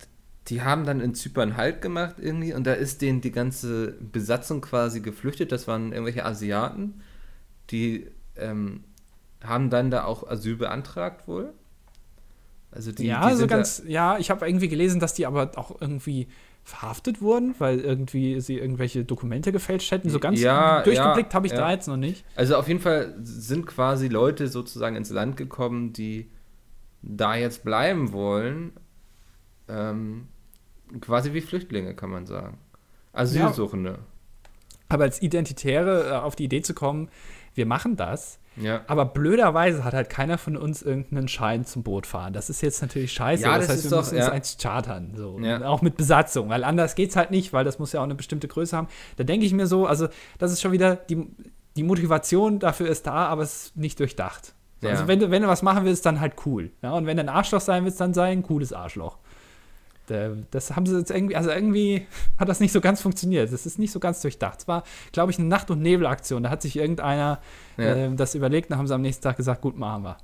die haben dann in Zypern Halt gemacht irgendwie und da ist denen die ganze Besatzung quasi geflüchtet. Das waren irgendwelche Asiaten, die ähm, haben dann da auch Asyl beantragt wohl. Also die, ja, die so ganz, ja, ich habe irgendwie gelesen, dass die aber auch irgendwie verhaftet wurden, weil irgendwie sie irgendwelche Dokumente gefälscht hätten. So ganz Ja, durchgeblickt ja, habe ich ja. da jetzt noch nicht. Also auf jeden Fall sind quasi Leute sozusagen ins Land gekommen, die da jetzt bleiben wollen. Ähm, quasi wie Flüchtlinge, kann man sagen. Asylsuchende. Aber als Identitäre äh, auf die Idee zu kommen, wir machen das, Ja. aber blöderweise hat halt keiner von uns irgendeinen Schein zum Boot fahren. Das ist jetzt natürlich scheiße. Ja, das, das heißt, ist wir doch- müssen uns ja. eins chartern. So. Ja. Auch mit Besatzung, weil anders geht's halt nicht, weil das muss ja auch eine bestimmte Größe haben. Da denke ich mir so, also das ist schon wieder, die, die Motivation dafür ist da, aber es ist nicht durchdacht. So. Also wenn du, wenn du was machen willst, dann halt cool. Ja? Und wenn du ein Arschloch sein willst, dann sei ein cooles Arschloch. Da- Das haben sie jetzt irgendwie, also irgendwie hat das nicht so ganz funktioniert. Das ist nicht so ganz durchdacht. Es war, glaube ich, eine Nacht- und Nebelaktion. Da hat sich irgendeiner Ja. ähm, das überlegt, dann haben sie am nächsten Tag gesagt, gut, machen wir.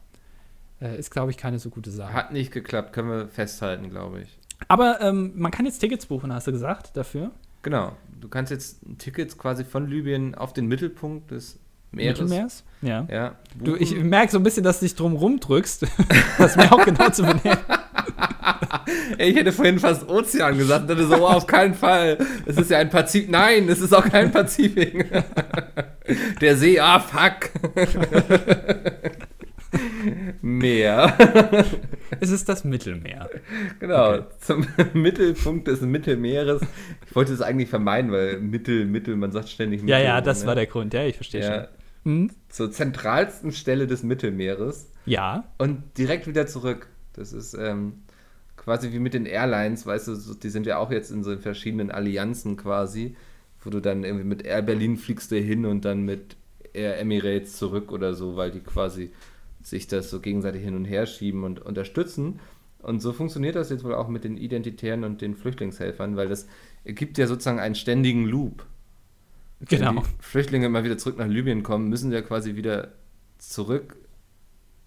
Äh, ist, glaube ich, keine so gute Sache. Hat nicht geklappt, können wir festhalten, glaube ich. Aber ähm, man kann jetzt Tickets buchen, hast du gesagt, dafür. Genau. Du kannst jetzt Tickets quasi von Libyen auf den Mittelpunkt des Meeres. Mittelmeers? Ja. Ja. Du, ich merke so ein bisschen, dass du dich drum rumdrückst. das mir auch genau zu benehmen. Ich hätte vorhin fast Ozean gesagt, und so, oh, auf keinen Fall. Es ist ja ein Pazifik. Nein, es ist auch kein Pazifik. Der See, ah, fuck. Meer. Es ist das Mittelmeer. Genau, Okay. zum Mittelpunkt des Mittelmeeres. Ich wollte es eigentlich vermeiden, weil Mittel, Mittel, man sagt ständig Mittel. Ja, ja, das ne? war der Grund. Ja, ich verstehe Ja, schon. Hm? zur zentralsten Stelle des Mittelmeeres Ja. und direkt wieder zurück. Das ist ähm, quasi wie mit den Airlines, weißt du, so, die sind ja auch jetzt in so verschiedenen Allianzen quasi, wo du dann irgendwie mit Air Berlin fliegst du hin und dann mit Air Emirates zurück oder so, weil die quasi sich das so gegenseitig hin und her schieben und unterstützen. Und so funktioniert das jetzt wohl auch mit den Identitären und den Flüchtlingshelfern, weil das gibt ja sozusagen einen ständigen Loop. Genau. Wenn die Flüchtlinge mal wieder zurück nach Libyen kommen, müssen sie ja quasi wieder zurück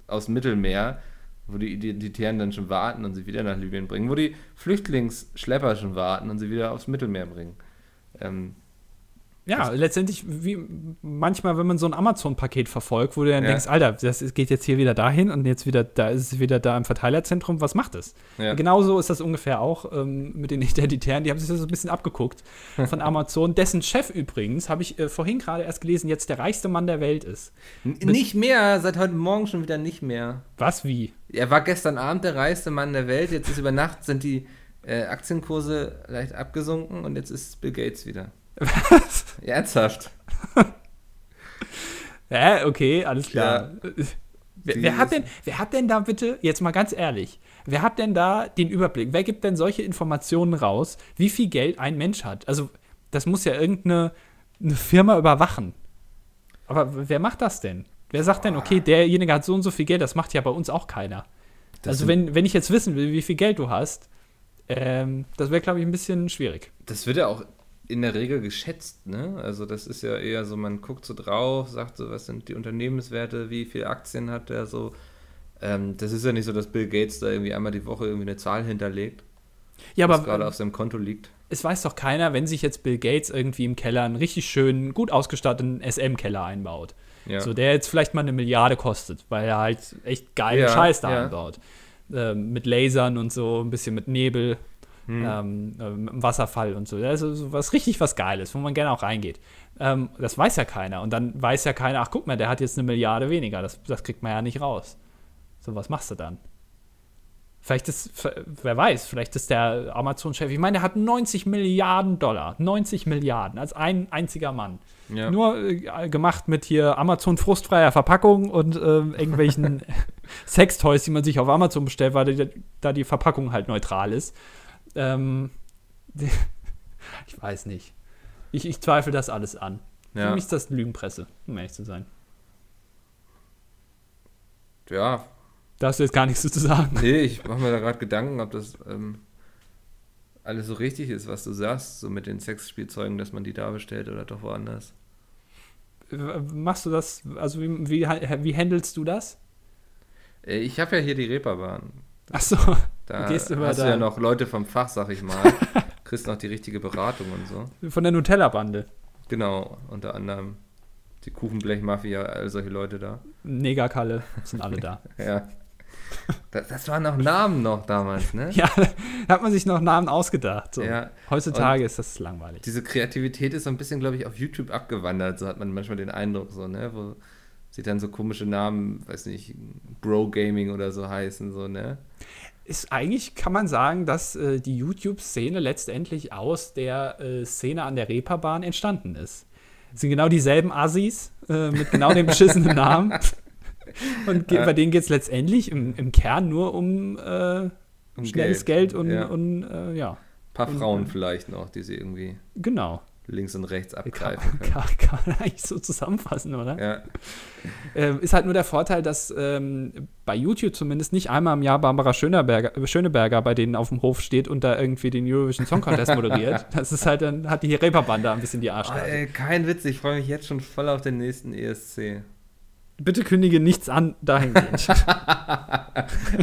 aus Mittelmeer, wo die Identitären dann schon warten und sie wieder nach Libyen bringen, wo die Flüchtlingsschlepper schon warten und sie wieder aufs Mittelmeer bringen. Ähm, Ja, letztendlich, wie manchmal, wenn man so ein Amazon-Paket verfolgt, wo du dann Ja. denkst, Alter, das geht jetzt hier wieder dahin und jetzt wieder, da ist es wieder da im Verteilerzentrum, was macht es? ja. Genauso ist das ungefähr auch ähm, mit den Identitären, die haben sich das so ein bisschen abgeguckt von Amazon, dessen Chef übrigens, habe ich äh, vorhin gerade erst gelesen, jetzt der reichste Mann der Welt ist. N- Nicht mehr, seit heute Morgen schon wieder nicht mehr. Was, wie? Er war gestern Abend der reichste Mann der Welt, jetzt ist über Nacht sind die äh, Aktienkurse leicht abgesunken und jetzt ist Bill Gates wieder. Was? Ernsthaft. Ja, okay, alles klar. Wer, Die wer, hat denn, wer hat denn da bitte, jetzt mal ganz ehrlich, wer hat denn da den Überblick? Wer gibt denn solche Informationen raus, wie viel Geld ein Mensch hat? Also, das muss ja irgendeine eine Firma überwachen. Aber wer macht das denn? Wer sagt denn, okay, derjenige hat so und so viel Geld, das macht ja bei uns auch keiner. Das also, wenn, wenn ich jetzt wissen will, wie viel Geld du hast, ähm, das wäre, glaube ich, ein bisschen schwierig. Das wird ja auch in der Regel geschätzt, ne? Also das ist ja eher so, man guckt so drauf, sagt so, was sind die Unternehmenswerte, wie viele Aktien hat der so. Ähm, das ist ja nicht so, dass Bill Gates da irgendwie einmal die Woche irgendwie eine Zahl hinterlegt, Ja, was aber gerade auf seinem Konto liegt. es weiß doch keiner, wenn sich jetzt Bill Gates irgendwie im Keller einen richtig schönen, gut ausgestatteten SM-Keller einbaut. Ja. So, der jetzt vielleicht mal eine Milliarde kostet, weil er halt echt geilen Ja, Scheiß da ja. einbaut. Ähm, mit Lasern und so, ein bisschen mit Nebel, Hm. ähm, ähm, Wasserfall und so. Also so was richtig was Geiles, wo man gerne auch reingeht. Ähm, das weiß ja keiner. Und dann weiß ja keiner, ach guck mal, der hat jetzt eine Milliarde weniger. Das, das kriegt man ja nicht raus. So, was machst du dann? Vielleicht ist, wer weiß, vielleicht ist der Amazon-Chef, ich meine, der hat 90 Milliarden Dollar. 90 Milliarden als ein einziger Mann. ja. Nur äh, gemacht mit hier Amazon frustfreier Verpackung und ähm, irgendwelchen Sextoys, die man sich auf Amazon bestellt, weil die, da die Verpackung halt neutral ist. Ähm, ich weiß nicht. Ich, ich zweifle das alles an. Für ja. mich ist das Lügenpresse, um ehrlich zu sein. ja, Da hast du jetzt gar nichts zu sagen. Nee, ich mache mir da gerade Gedanken, ob das ähm, alles so richtig ist, was du sagst, so mit den Sexspielzeugen, dass man die da bestellt oder doch woanders. Machst du das, also wie, wie, wie handelst du das? Äh, ich habe ja hier die Reeperbahn. Achso, Da Gehst du hast da- du ja noch Leute vom Fach, sag ich mal. Kriegst noch die richtige Beratung und so. von der Nutella-Bande. Genau, unter anderem die Kuchenblech-Mafia, all solche Leute da. Negerkalle, sind alle da. Ja. Das, das waren noch Namen noch damals, ne? Ja, da hat man sich noch Namen ausgedacht. So. Ja. Heutzutage ist das langweilig. Diese Kreativität ist so ein bisschen, glaube ich, auf YouTube abgewandert, so hat man manchmal den Eindruck, so, ne? Wo sie dann so komische Namen, weiß nicht, Bro Gaming oder so heißen, so, ne? Ist eigentlich, kann man sagen, dass äh, die YouTube-Szene letztendlich aus der äh, Szene an der Reeperbahn entstanden ist. Es sind genau dieselben Assis äh, mit genau dem beschissenen Namen. Und bei denen geht es letztendlich im, im Kern nur um, äh, Um schnelles Geld, und, ja. und äh, ja, Ein paar Frauen und- vielleicht noch, die sie irgendwie genau. Links und rechts Kann, abgreifen können. kann, kann man eigentlich so zusammenfassen, oder? Ja, Ähm, ist halt nur der Vorteil, dass ähm, bei YouTube zumindest nicht einmal im Jahr Barbara Schöneberger, äh, Schöneberger bei denen auf dem Hof steht und da irgendwie den Eurovision Song Contest moderiert. Das ist halt dann, hat die Reeperbahn da ein bisschen die oh, Arschkarte. ey, kein Witz, ich freue mich jetzt schon voll auf den nächsten ESC. Bitte kündige nichts an dahingehend.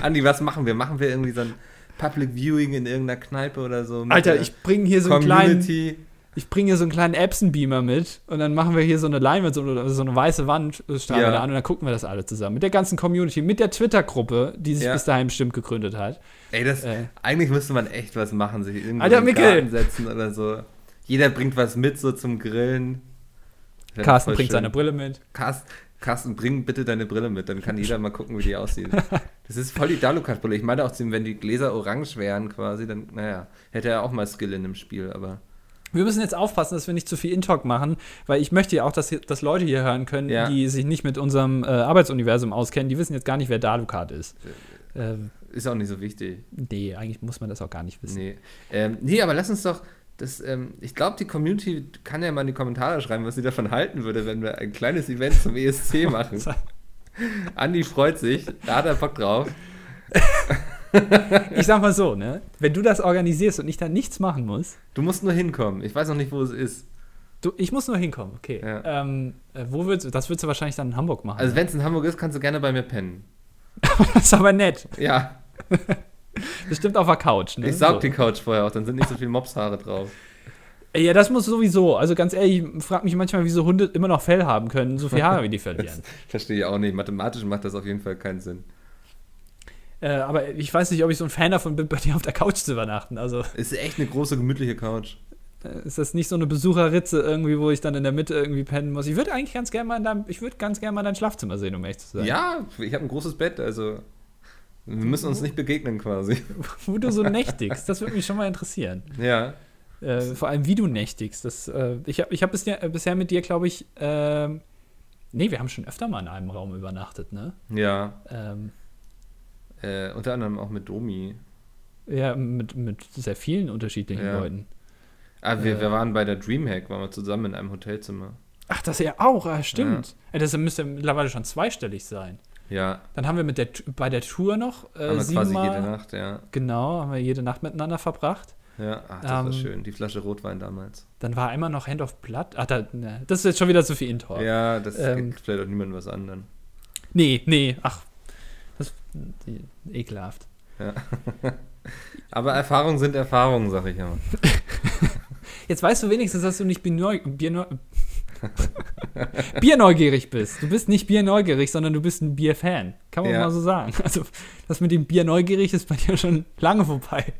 Andi, was machen wir? Machen wir irgendwie so ein Public Viewing in irgendeiner Kneipe oder so? Alter, ich bringe hier so einen kleinen, Community. Ich bringe hier so einen kleinen Epson-Beamer mit und dann machen wir hier so eine Leinwand, so eine, so eine weiße Wand, äh, strahlen wir Ja. da an und dann gucken wir das alle zusammen. Mit der ganzen Community, mit der Twitter-Gruppe, die sich Ja. bis dahin bestimmt gegründet hat. Ey, das, Äh. eigentlich müsste man echt was machen, sich irgendwo Alter, in den! Garten setzen oder so. Jeder bringt was mit, so zum Grillen. Carsten bringt schön. seine Brille mit. Carsten, Carsten, bring bitte deine Brille mit, dann kann jeder mal gucken, wie die aussieht. Das ist voll die Dalukat-Brille. Ich meine auch, wenn die Gläser orange wären quasi, dann, naja, hätte er auch mal Skill in dem Spiel, aber Wir müssen jetzt aufpassen, dass wir nicht zu viel In-Talk machen, weil ich möchte ja auch, dass, dass Leute hier hören können, Ja. die sich nicht mit unserem äh, Arbeitsuniversum auskennen. Die wissen jetzt gar nicht, wer Dalukat ist. Ähm, ist auch nicht so wichtig. nee, eigentlich muss man das auch gar nicht wissen. Nee. Ähm, nee, aber lass uns doch Das, ähm, ich glaube, die Community kann ja mal in die Kommentare schreiben, was sie davon halten würde, wenn wir ein kleines Event zum ESC machen. Andi freut sich, da hat er Bock drauf. ich sag mal so, ne? Wenn du das organisierst und ich dann nichts machen muss. Du musst nur hinkommen. Ich weiß noch nicht, wo es ist. Du, ich muss nur hinkommen, okay. Ja. Ähm, äh, wo würdest, das würdest du wahrscheinlich dann in Hamburg machen. Also, wenn es in Hamburg ist, kannst du gerne bei mir pennen. das ist aber nett. Ja. Bestimmt auf der Couch, ne? Ich saug so. die Couch vorher auch, dann sind nicht so viele Mopshaare drauf. Ja, das muss sowieso. Also ganz ehrlich, ich frage mich manchmal, wieso Hunde immer noch Fell haben können, so viele Haare wie die verlieren. Verstehe ich auch nicht. Mathematisch macht das auf jeden Fall keinen Sinn. Äh, aber ich weiß nicht, ob ich so ein Fan davon bin, bei dir auf der Couch zu übernachten. Also ist echt eine große, gemütliche Couch. Äh, ist das nicht so eine Besucherritze irgendwie, wo ich dann in der Mitte irgendwie pennen muss? Ich würde eigentlich ganz gerne mal in deinem, ich würde ganz gerne mal dein Schlafzimmer sehen, um echt zu sein. Ja, ich habe ein großes Bett, also wir müssen uns nicht begegnen quasi. Wo du so nächtigst, das würde mich schon mal interessieren. Ja. Äh, vor allem, wie du nächtigst. Das, äh, ich habe ich hab bisher, bisher mit dir, glaube ich, äh, nee, wir haben schon öfter mal in einem Raum übernachtet, ne? Ja. Ähm, äh, unter anderem auch mit Domi. Ja, mit, mit sehr vielen unterschiedlichen ja. Leuten. Ah, wir, wir äh. waren bei der Dreamhack, waren wir zusammen in einem Hotelzimmer. Ach, das ja auch, ah, stimmt. Ja. Das müsste mittlerweile schon zweistellig sein. Ja. Dann haben wir mit der, bei der Tour noch äh, haben wir quasi jede Nacht, ja. Genau, haben wir jede Nacht miteinander verbracht. Ja, ach, das ähm, war schön. Die Flasche Rotwein damals. Dann war einmal noch Hand of Blood. Ach, da, ne, das ist jetzt schon wieder zu viel Intor. Ja, das ähm, geht vielleicht auch niemandem was an dann. Nee, nee, ach. Ekelhaft. Ja. Aber Erfahrungen sind Erfahrungen, sag ich immer. Jetzt weißt du wenigstens, dass du nicht Bier, Bier, Bierneugierig bist. Du bist nicht bierneugierig, sondern du bist ein Bierfan. Kann man ja. mal so sagen. Also, das mit dem Bier neugierig ist bei dir schon lange vorbei.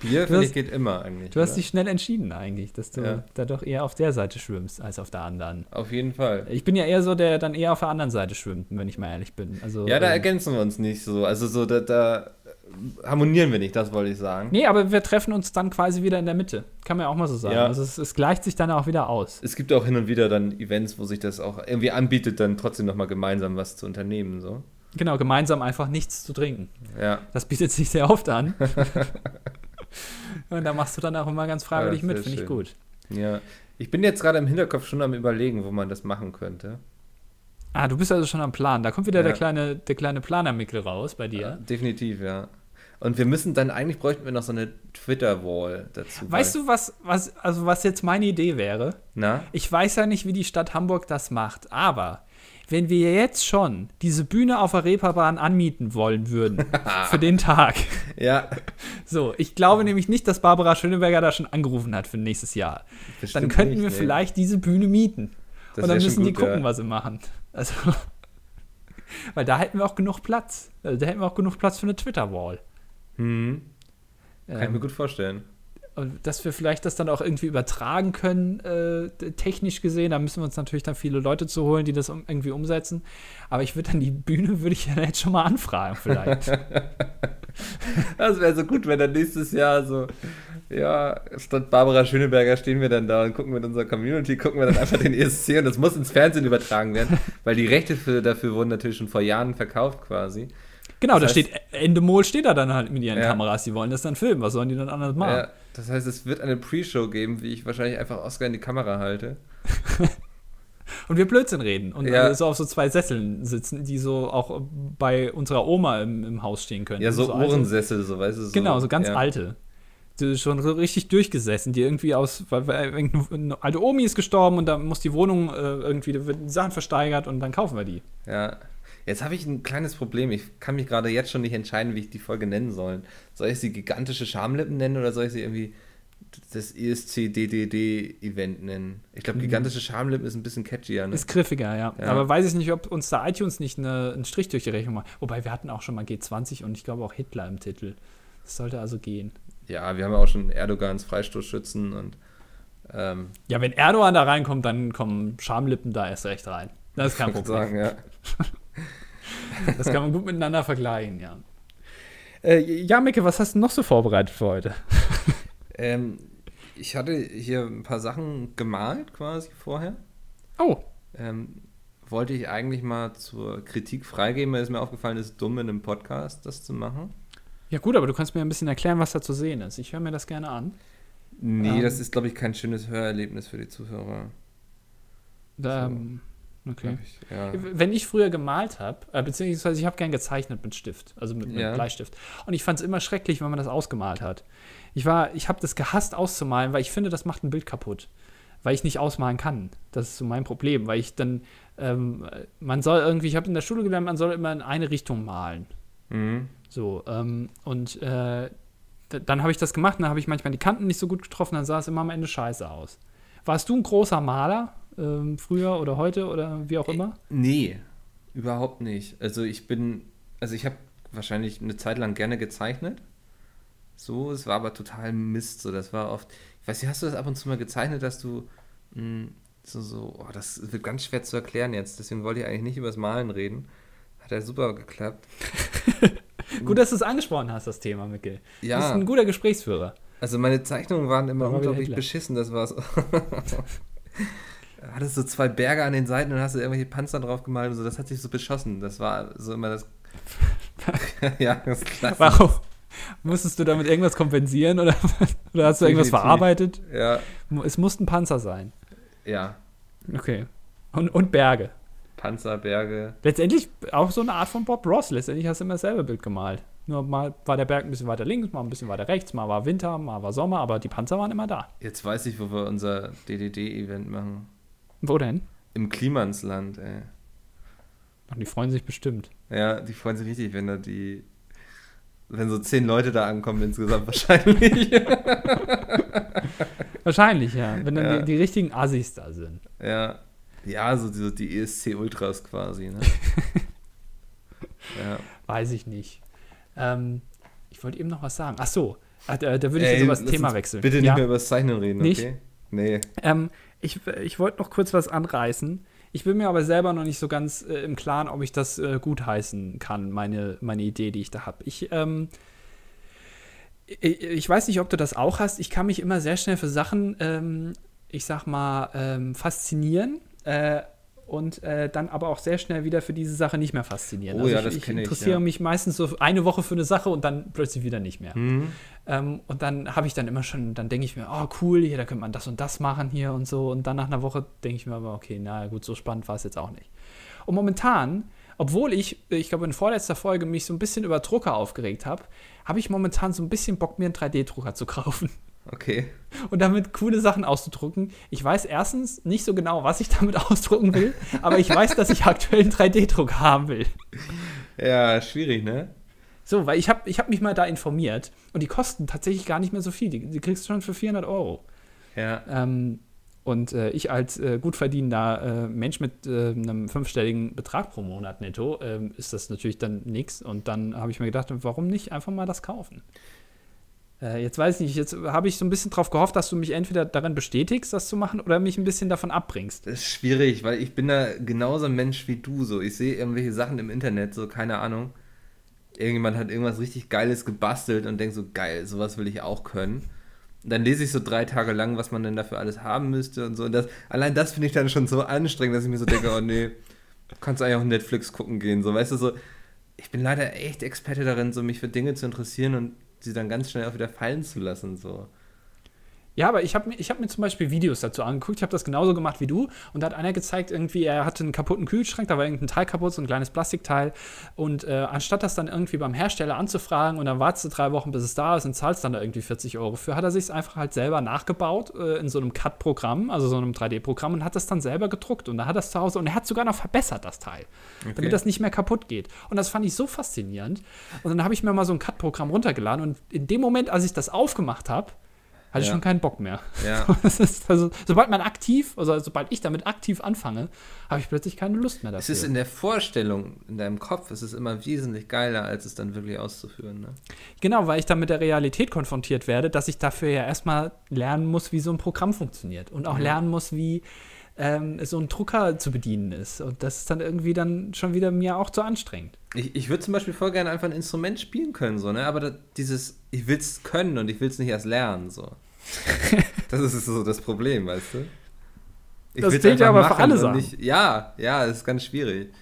Bier, finde ich, geht immer eigentlich. Du oder? hast dich schnell entschieden eigentlich, dass du ja. da doch eher auf der Seite schwimmst als auf der anderen. Auf jeden Fall. Ich bin ja eher so, der dann eher auf der anderen Seite schwimmt, wenn ich mal ehrlich bin. Also, ja, da ähm, ergänzen wir uns nicht so. Also so, da, da harmonieren wir nicht, das wollte ich sagen. Nee, aber wir treffen uns dann quasi wieder in der Mitte. Kann man ja auch mal so sagen. Ja. Also es, es, gleicht sich dann auch wieder aus. Es gibt auch hin und wieder dann Events, wo sich das auch irgendwie anbietet, dann trotzdem nochmal gemeinsam was zu unternehmen. So. Genau, gemeinsam einfach nichts zu trinken. Ja. Das bietet sich sehr oft an. und da machst du dann auch immer ganz freiwillig ja, mit, finde ich gut. Ja. Ich bin jetzt gerade im Hinterkopf schon am überlegen, wo man das machen könnte. Ah, du bist also schon am Plan. Da kommt wieder ja. der kleine, der kleine Planermickel raus bei dir. Ja, definitiv, ja. Und wir müssen dann, eigentlich bräuchten wir noch so eine Twitter-Wall dazu. Weißt du, was, was, also was jetzt meine Idee wäre? Na? Ich weiß ja nicht, wie die Stadt Hamburg das macht, aber wenn wir jetzt schon diese Bühne auf der Reeperbahn anmieten wollen würden für den Tag. Ja. So, ich glaube nämlich nicht, dass Barbara Schöneberger da schon angerufen hat für nächstes Jahr. Bestimmt dann könnten nicht, wir nee. vielleicht diese Bühne mieten. Das und dann müssen gut, die gucken, ja. was sie machen. Also, weil da hätten wir auch genug Platz. Also, da hätten wir auch genug Platz für eine Twitter-Wall. Hm. Kann ähm, ich mir gut vorstellen. Dass wir vielleicht das dann auch irgendwie übertragen können, äh, technisch gesehen. Da müssen wir uns natürlich dann viele Leute zu holen, die das irgendwie umsetzen. Aber ich würde dann die Bühne, würde ich ja jetzt schon mal anfragen, vielleicht. das wäre so gut, wenn dann nächstes Jahr so, ja, statt Barbara Schöneberger stehen wir dann da und gucken mit unserer Community, gucken wir dann einfach den ESC und das muss ins Fernsehen übertragen werden, weil die Rechte für, dafür wurden natürlich schon vor Jahren verkauft quasi. Genau, das da heißt, steht, Endemol steht da dann halt mit ihren ja. Kameras, die wollen das dann filmen. Was sollen die dann anders machen? Ja, das heißt, es wird eine Pre-Show geben, wie ich wahrscheinlich einfach Oscar in die Kamera halte. und wir Blödsinn reden und ja. so auf so zwei Sesseln sitzen, die so auch bei unserer Oma im, im Haus stehen können. Ja, so, so Ohrensessel, so weißt du. So, genau, so ganz ja. alte. Die schon so richtig durchgesessen, die irgendwie aus, weil, weil eine alte Omi ist gestorben und dann muss die Wohnung äh, irgendwie, da wird Sachen versteigert und dann kaufen wir die. Ja. Jetzt habe ich ein kleines Problem. Ich kann mich gerade jetzt schon nicht entscheiden, wie ich die Folge nennen soll. Soll ich sie gigantische Schamlippen nennen oder soll ich sie irgendwie das ESC-DDD-Event nennen? Ich glaube, mhm. gigantische Schamlippen ist ein bisschen catchier. Ne? Ist griffiger, ja. ja. Aber weiß ich nicht, ob uns da iTunes nicht eine, einen Strich durch die Rechnung macht. Wobei wir hatten auch schon mal G20 und ich glaube auch Hitler im Titel. Das sollte also gehen. Ja, wir haben ja auch schon Erdogans Freistoßschützen und. Ähm, ja, wenn Erdogan da reinkommt, dann kommen Schamlippen da erst recht rein. Das ist kein Problem. Sagen, ja. Das kann man gut miteinander vergleichen, ja. Äh, ja, Micke, was hast du noch so vorbereitet für heute? Ähm, ich hatte hier ein paar Sachen gemalt quasi vorher. Oh. Ähm, wollte ich eigentlich mal zur Kritik freigeben, weil es mir aufgefallen ist, dumm in einem Podcast das zu machen. Ja gut, aber du kannst mir ein bisschen erklären, was da zu sehen ist. Ich höre mir das gerne an. Nee, Ähm. das ist, glaube ich, kein schönes Hörerlebnis für die Zuhörer. Da, So. Okay. Ich. Ja. Wenn ich früher gemalt habe, äh, beziehungsweise ich habe gern gezeichnet mit Stift, also mit, mit Ja. Bleistift. Und ich fand es immer schrecklich, wenn man das ausgemalt hat. Ich war, ich habe das gehasst auszumalen, weil ich finde, das macht ein Bild kaputt. Weil ich nicht ausmalen kann. Das ist so mein Problem, weil ich dann, ähm, man soll irgendwie, ich habe in der Schule gelernt, man soll immer in eine Richtung malen. Mhm. So, ähm, und äh, dann habe ich das gemacht und dann habe ich manchmal die Kanten nicht so gut getroffen, dann sah es immer am Ende scheiße aus. Warst du ein großer Maler ähm, früher oder heute oder wie auch immer? Nee, überhaupt nicht. Also ich bin, also ich habe wahrscheinlich eine Zeit lang gerne gezeichnet. So, es war aber total Mist. So, das war oft. Ich weiß nicht, hast du das ab und zu mal gezeichnet, dass du mh, so, so, oh, das wird ganz schwer zu erklären jetzt. Deswegen wollte ich eigentlich nicht über das Malen reden. Hat ja super geklappt. Gut, dass du es angesprochen hast, das Thema, Mikkel. Du bist Ja, ein guter Gesprächsführer. also meine Zeichnungen waren immer war unglaublich beschissen. Das war so. Da hattest du so zwei Berge an den Seiten und hast du irgendwelche Panzer drauf gemalt und so. Das hat sich so beschossen. Das war so immer das. ja, das klasse. Warum? Musstest du damit irgendwas kompensieren oder, oder hast du irgendwas verarbeitet? Ja, Es muss ein Panzer sein. ja. Okay. Und, und Berge. Panzer, Berge. Letztendlich auch so eine Art von Bob Ross. Letztendlich hast du immer dasselbe Bild gemalt. Nur mal war der Berg ein bisschen weiter links, mal ein bisschen weiter rechts, mal war Winter, mal war Sommer, aber die Panzer waren immer da. Jetzt weiß ich, wo wir unser DDD-Event machen. Wo denn? Im Klimansland, ey. Ach, die freuen sich bestimmt. Ja, die freuen sich richtig, wenn da die. Wenn so zehn Leute da ankommen insgesamt wahrscheinlich. Wahrscheinlich, ja. Wenn dann Ja. die, die richtigen Assis da sind. ja. Ja, so die, die ESC-Ultras quasi, ne? ja. Weiß ich nicht. Ähm, ich wollte eben noch was sagen. Ach so, äh, da, da würde ich Ey, jetzt über das Thema wechseln. Bitte nicht ja. mehr über das Zeichnen reden, Nicht? okay? Nee. Ähm, ich ich wollte noch kurz was anreißen. Ich bin mir aber selber noch nicht so ganz äh, im Klaren, ob ich das äh, gutheißen kann, meine, meine Idee, die ich da habe. Ich, ähm, ich, ich weiß nicht, ob du das auch hast. Ich kann mich immer sehr schnell für Sachen, ähm, ich sag mal, ähm, faszinieren. Äh, und äh, dann aber auch sehr schnell wieder für diese Sache nicht mehr faszinieren. Oh ja, ich, das ich kenn ich, interessiere ja. mich meistens so eine Woche für eine Sache und dann plötzlich wieder nicht mehr. Mhm. Ähm, und dann habe ich dann immer schon, dann denke ich mir, oh cool, hier, da könnte man das und das machen hier und so. Und dann nach einer Woche denke ich mir aber, okay, na gut, so spannend war es jetzt auch nicht. Und momentan, obwohl ich, ich glaube in vorletzter Folge mich so ein bisschen über Drucker aufgeregt habe, habe ich momentan so ein bisschen Bock, mir einen 3D-Drucker zu kaufen Okay. und damit coole Sachen auszudrucken. Ich weiß erstens nicht so genau, was ich damit ausdrucken will, aber ich weiß, dass ich aktuell einen 3D-Drucker haben will. Ja, schwierig, ne? So, weil ich habe ich hab mich mal da informiert und die kosten tatsächlich gar nicht mehr so viel. Die, die kriegst du schon für 400 Euro. Ja. Ähm, und äh, ich als äh, gut verdienender äh, Mensch mit äh, einem fünfstelligen Betrag pro Monat netto, ähm, ist das natürlich dann nichts. Und dann habe ich mir gedacht, warum nicht einfach mal das kaufen? Äh, jetzt weiß ich nicht, jetzt habe ich so ein bisschen drauf gehofft, dass du mich entweder darin bestätigst, das zu machen, oder mich ein bisschen davon abbringst. Das ist schwierig, weil ich bin da genauso ein Mensch wie du so. Ich sehe irgendwelche Sachen im Internet, so keine Ahnung. Irgendjemand hat irgendwas richtig Geiles gebastelt und denkt so, geil, sowas will ich auch können. Und dann lese ich so drei Tage lang, was man denn dafür alles haben müsste und so. Und das, allein das finde ich dann schon so anstrengend, dass ich mir so denke, oh nee, du kannst eigentlich auf Netflix gucken gehen. So, weißt du, so, ich bin leider echt Experte darin, so mich für Dinge zu interessieren und sie dann ganz schnell auch wieder fallen zu lassen. So. Ja, aber ich habe mir, ich hab mir zum Beispiel Videos dazu angeguckt. Ich habe das genauso gemacht wie du. Und da hat einer gezeigt, irgendwie, er hatte einen kaputten Kühlschrank, da war irgendein Teil kaputt, so ein kleines Plastikteil. Und äh, anstatt das dann irgendwie beim Hersteller anzufragen und dann wartest du drei Wochen, bis es da ist und zahlst dann da irgendwie 40 Euro für, hat er sich einfach halt selber nachgebaut äh, in so einem CAD-Programm, also so einem 3D-Programm und hat das dann selber gedruckt. Und da hat das zu Hause und er hat sogar noch verbessert, das Teil, damit das nicht mehr kaputt geht. Und das fand ich so faszinierend. Und dann habe ich mir mal so ein CAD-Programm runtergeladen und in dem Moment, als ich das aufgemacht habe, hatte ich schon keinen Bock mehr. Also, sobald man aktiv, also sobald ich damit aktiv anfange, habe ich plötzlich keine Lust mehr Es dafür. ist in der Vorstellung, in deinem Kopf, es ist immer wesentlich geiler, als es dann wirklich auszuführen. Ne? genau, weil ich dann mit der Realität konfrontiert werde, dass ich dafür ja erstmal lernen muss, wie so ein Programm funktioniert und auch lernen muss, wie ähm, so ein Drucker zu bedienen ist. Und das ist dann irgendwie dann schon wieder mir auch zu anstrengend. Ich, ich würde zum Beispiel voll gerne einfach ein Instrument spielen können, so, ne? aber da, dieses, ich will es können und ich will es nicht erst lernen. So. das ist so das Problem, weißt du? Ich Das zählt ja aber für alle Sachen. Nicht, ja, ja, es ist ganz schwierig.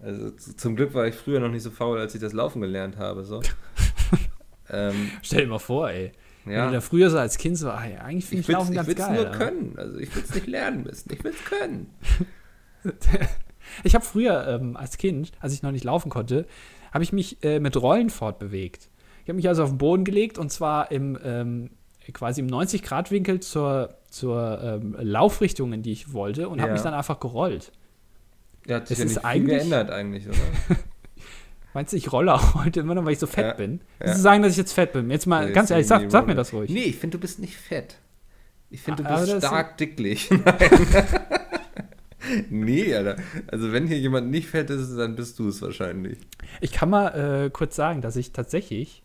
Also zum Glück war ich früher noch nicht so faul, als ich das Laufen gelernt habe. So. ähm, Stell dir mal vor, ey. Wenn Ja. du da früher so als Kind so, ja, eigentlich finde ich, will's- Laufen ganz will's geil. nur aber- können. Also ich will es nicht lernen müssen. Ich will es können. Ich habe früher ähm, als Kind, als ich noch nicht laufen konnte, habe ich mich äh, mit Rollen fortbewegt. Ich habe mich also auf den Boden gelegt und zwar im ähm, quasi im 90-Grad-Winkel zur, zur ähm, Laufrichtung, in die ich wollte und habe Ja. mich dann einfach gerollt. Ja, hat sich Es ja ist nicht viel eigentlich- geändert eigentlich, oder? Meinst du, ich rolle auch heute immer noch, weil ich so fett Ja. bin? Ja. Willst du sagen, dass ich jetzt fett bin? Jetzt mal Nee, ganz ist ehrlich, sag, sag mir das ruhig. Nee, ich finde, du bist nicht fett. Ich finde, du bist stark dicklich. Nein. nee, Alter. Also wenn hier jemand nicht fett ist, dann bist du es wahrscheinlich. Ich kann mal äh, kurz sagen, dass ich tatsächlich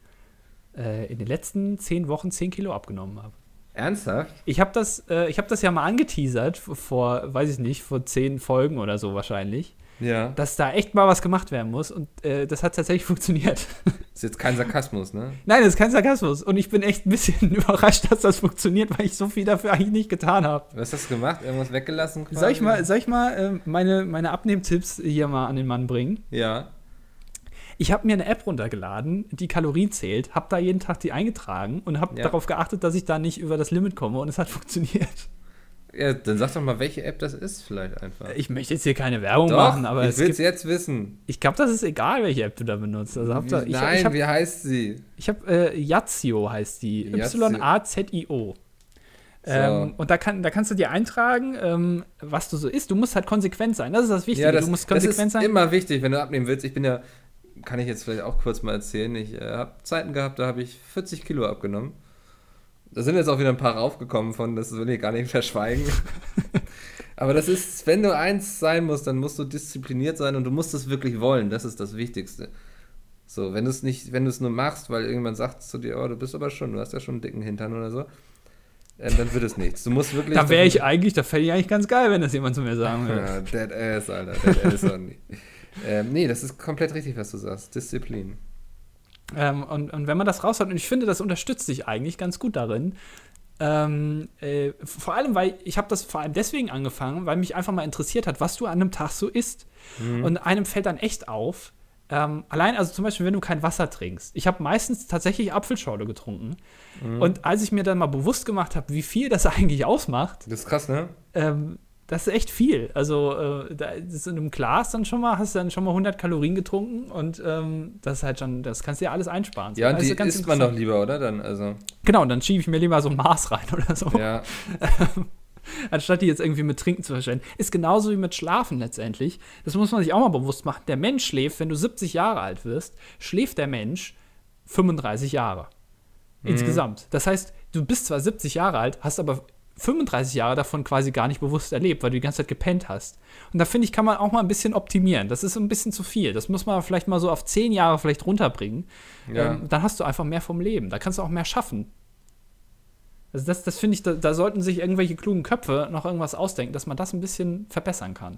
äh, in den letzten zehn Wochen 10 Kilo abgenommen habe. Ernsthaft? Ich habe das, äh, ich hab das ja mal angeteasert vor, weiß ich nicht, vor zehn Folgen oder so wahrscheinlich, Ja. dass da echt mal was gemacht werden muss und äh, das hat tatsächlich funktioniert. Ist jetzt kein Sarkasmus, ne? Nein, das ist kein Sarkasmus und ich bin echt ein bisschen überrascht, dass das funktioniert, weil ich so viel dafür eigentlich nicht getan habe. Was hast du gemacht? Irgendwas weggelassen? Soll ich quasi? mal, soll ich mal äh, meine, meine Abnehmtipps hier mal an den Mann bringen? Ja. Ich habe mir eine App runtergeladen, die Kalorien zählt, habe da jeden Tag die eingetragen und habe Ja. darauf geachtet, dass ich da nicht über das Limit komme und es hat funktioniert. Ja, dann sag doch mal, welche App das ist, vielleicht einfach. Ich möchte jetzt hier keine Werbung Doch, machen, aber ich will es jetzt wissen. Ich glaube, das ist egal, welche App du da benutzt. Also Hauptsache, ich, Nein, ich habe wie heißt sie? ich hab, äh, Yazio heißt die. Yazio. Y-A-Z-I-O. Ähm, und da, kann, da kannst du dir eintragen, ähm, was du so isst. Du musst halt konsequent sein. Das ist das Wichtige. Ja, das, du musst das konsequent ist sein. immer wichtig, wenn du abnehmen willst. Ich bin ja, kann ich jetzt vielleicht auch kurz mal erzählen, ich äh, habe Zeiten gehabt, da habe ich 40 Kilo abgenommen. Da sind jetzt auch wieder ein paar raufgekommen von, das will ich gar nicht verschweigen. Aber das ist, wenn du eins sein musst, dann musst du diszipliniert sein und du musst es wirklich wollen. Das ist das Wichtigste. So, wenn du es nicht, wenn du es nur machst, weil irgendjemand sagt zu dir, oh, du bist aber schon, du hast ja schon einen dicken Hintern oder so, äh, dann wird es nichts. Du musst wirklich. da wäre ich eigentlich, da fände ich eigentlich ganz geil, wenn das jemand zu mir sagen würde. Ja, dead ass, Alter. Dead ass only. ähm, nee, das ist komplett richtig, was du sagst. Disziplin. Ähm, und, und wenn man das raushaut, und ich finde, das unterstützt dich eigentlich ganz gut darin. Ähm, äh, vor allem, weil ich habe das vor allem deswegen angefangen, weil mich einfach mal interessiert hat, was du an einem Tag so isst. Und einem fällt dann echt auf, ähm, allein, also zum Beispiel, wenn du kein Wasser trinkst. Ich habe meistens tatsächlich Apfelschorle getrunken. Und als ich mir dann mal bewusst gemacht habe, wie viel das eigentlich ausmacht, Das ist krass, ne? ähm, das ist echt viel. Also, äh, da ist in einem Glas dann schon mal, hast du dann schon mal 100 Kalorien getrunken und ähm, das ist halt schon, das kannst du dir alles einsparen. Ja, und Das ist die ganz isst man doch lieber, oder? Dann, also, Genau, und dann schiebe ich mir lieber so ein Maß rein oder so, ja. anstatt die jetzt irgendwie mit Trinken zu verschwenden. Ist genauso wie mit Schlafen letztendlich. Das muss man sich auch mal bewusst machen. Der Mensch schläft, wenn du 70 Jahre alt wirst, schläft der Mensch 35 Jahre. Insgesamt. Das heißt, du bist zwar 70 Jahre alt, hast aber 35 Jahre davon quasi gar nicht bewusst erlebt, weil du die ganze Zeit gepennt hast. Und da finde ich, kann man auch mal ein bisschen optimieren. Das ist ein bisschen zu viel. Das muss man vielleicht mal so auf 10 Jahre vielleicht runterbringen. Ja. Ähm, dann hast du einfach mehr vom Leben. Da kannst du auch mehr schaffen. Also das, das finde ich, da, da sollten sich irgendwelche klugen Köpfe noch irgendwas ausdenken, dass man das ein bisschen verbessern kann.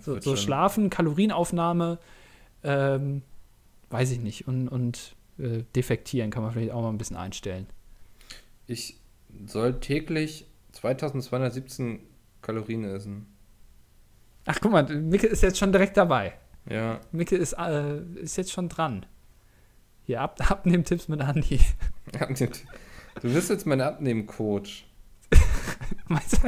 So, so. Schlafen, Kalorienaufnahme, ähm, weiß ich nicht. Und, und äh, defektieren kann man vielleicht auch mal ein bisschen einstellen. Ich soll täglich 2217 Kalorien essen. Ach, guck mal, Micke ist jetzt schon direkt dabei. Ja. Micke ist, äh, ist jetzt schon dran. Hier, ab, abnehmen Tipps mit Andi. Du bist jetzt mein Abnehmen-Coach. Meinst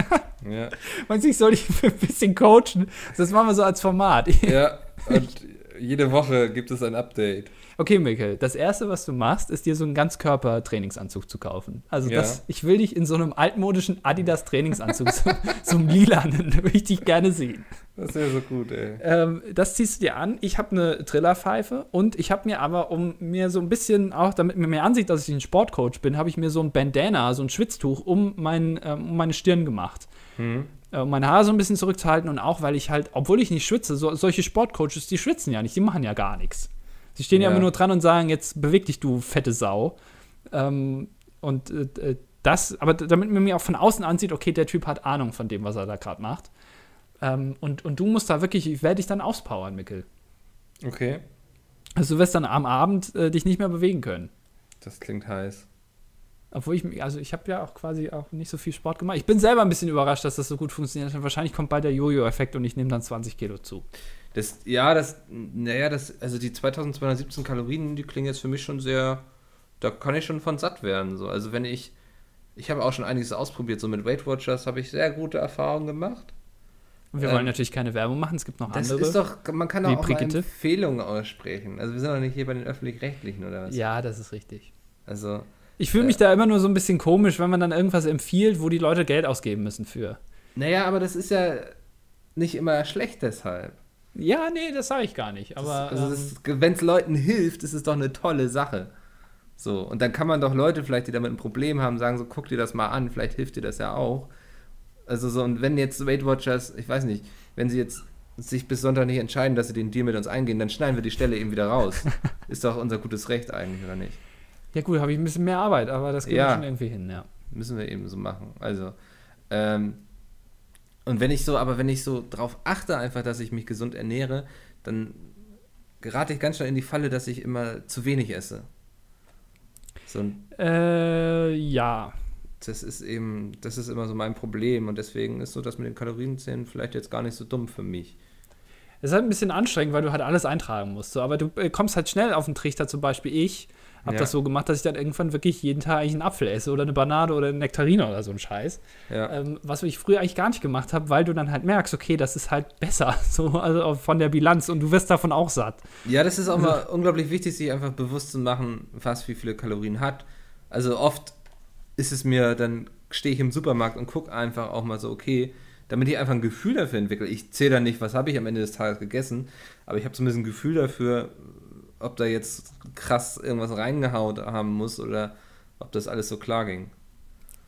du, Ja. meinst du, ich soll dich ein bisschen coachen? Das machen wir so als Format. ja, und jede Woche gibt es ein Update. Okay, Mikkel, das erste, was du machst, ist dir so einen Ganzkörper-Trainingsanzug zu kaufen. Also Ja. das, ich will dich in so einem altmodischen Adidas-Trainingsanzug, so, so einem lilanen, würde ich dich gerne sehen. Das wäre so gut, ey. Ähm, das ziehst du dir an. Ich habe eine Trillerpfeife und ich habe mir aber, um mir so ein bisschen auch, damit mir mehr ansieht, dass ich ein Sportcoach bin, habe ich mir so ein Bandana, so ein Schwitztuch um, mein, ähm, um meine Stirn gemacht. Hm. Äh, um meine Haare so ein bisschen zurückzuhalten und auch, weil ich halt, obwohl ich nicht schwitze, so, solche Sportcoaches, die schwitzen ja nicht, die machen ja gar nichts. Sie stehen ja, Ja. immer nur dran und sagen, jetzt beweg dich, du fette Sau. Ähm, und äh, äh, das, aber damit man mir auch von außen ansieht, okay, der Typ hat Ahnung von dem, was er da gerade macht. Ähm, und, und du musst da wirklich, ich werde dich dann auspowern, Mikkel. Okay. Also du wirst dann am Abend äh, dich nicht mehr bewegen können. Das klingt heiß. Obwohl ich, mich- also ich habe ja auch quasi auch nicht so viel Sport gemacht. Ich bin selber ein bisschen überrascht, dass das so gut funktioniert. Wahrscheinlich kommt bald der Jojo-Effekt und ich nehme dann 20 Kilo zu. Das, ja, das, naja, das, also die 2217 Kalorien, die klingen jetzt für mich schon sehr, da kann ich schon von satt werden. So. Also wenn ich, ich habe auch schon einiges ausprobiert, so mit Weight Watchers habe ich sehr gute Erfahrungen gemacht. Und wir Ähm, wollen natürlich keine Werbung machen, es gibt noch Das andere. ist doch, man kann doch auch Brigitte? Empfehlungen aussprechen. Also wir sind doch nicht hier bei den Öffentlich-Rechtlichen oder was? ja, das ist richtig. Also, Ich fühle mich da immer nur so ein bisschen komisch, wenn man dann irgendwas empfiehlt, wo die Leute Geld ausgeben müssen für. naja, aber das ist ja nicht immer schlecht deshalb. Ja, nee, das sage ich gar nicht. Aber also ähm, wenn es Leuten hilft, ist es doch eine tolle Sache. So, und dann kann man doch Leute vielleicht, die damit ein Problem haben, sagen so, guck dir das mal an, vielleicht hilft dir das ja auch. Also so, und wenn jetzt Weight Watchers, ich weiß nicht, wenn sie jetzt sich bis Sonntag nicht entscheiden, dass sie den Deal mit uns eingehen, dann schneiden wir die Stelle eben wieder raus. ist doch unser gutes Recht eigentlich, oder nicht? ja gut, habe ich ein bisschen mehr Arbeit, aber das geht Ja. schon irgendwie hin, ja. Müssen wir eben so machen. Also, ähm, und wenn ich so, aber wenn ich so drauf achte, einfach, dass ich mich gesund ernähre, dann gerate ich ganz schnell in die Falle, dass ich immer zu wenig esse. So, Äh, ja. das ist eben, das ist immer so mein Problem und deswegen ist so das mit den Kalorienzählen vielleicht jetzt gar nicht so dumm für mich. Es ist halt ein bisschen anstrengend, weil du halt alles eintragen musst. So. Aber du äh, kommst halt schnell auf den Trichter, zum Beispiel ich habe Ja. das so gemacht, dass ich dann irgendwann wirklich jeden Tag eigentlich einen Apfel esse oder eine Banane oder eine Nektarine oder so ein Scheiß. Ja. Ähm, was ich früher eigentlich gar nicht gemacht habe, weil du dann halt merkst, okay, das ist halt besser, so, also von der Bilanz und du wirst davon auch satt. Ja, das ist auch mal unglaublich wichtig, sich einfach bewusst zu machen, was wie viele Kalorien hat. Also oft ist es mir, dann stehe ich im Supermarkt und gucke einfach auch mal so, okay, damit ich einfach ein Gefühl dafür entwickle. Ich zähle dann nicht, was habe ich am Ende des Tages gegessen, aber ich habe zumindest ein Gefühl dafür, ob da jetzt krass irgendwas reingehauen haben muss oder ob das alles so klar ging.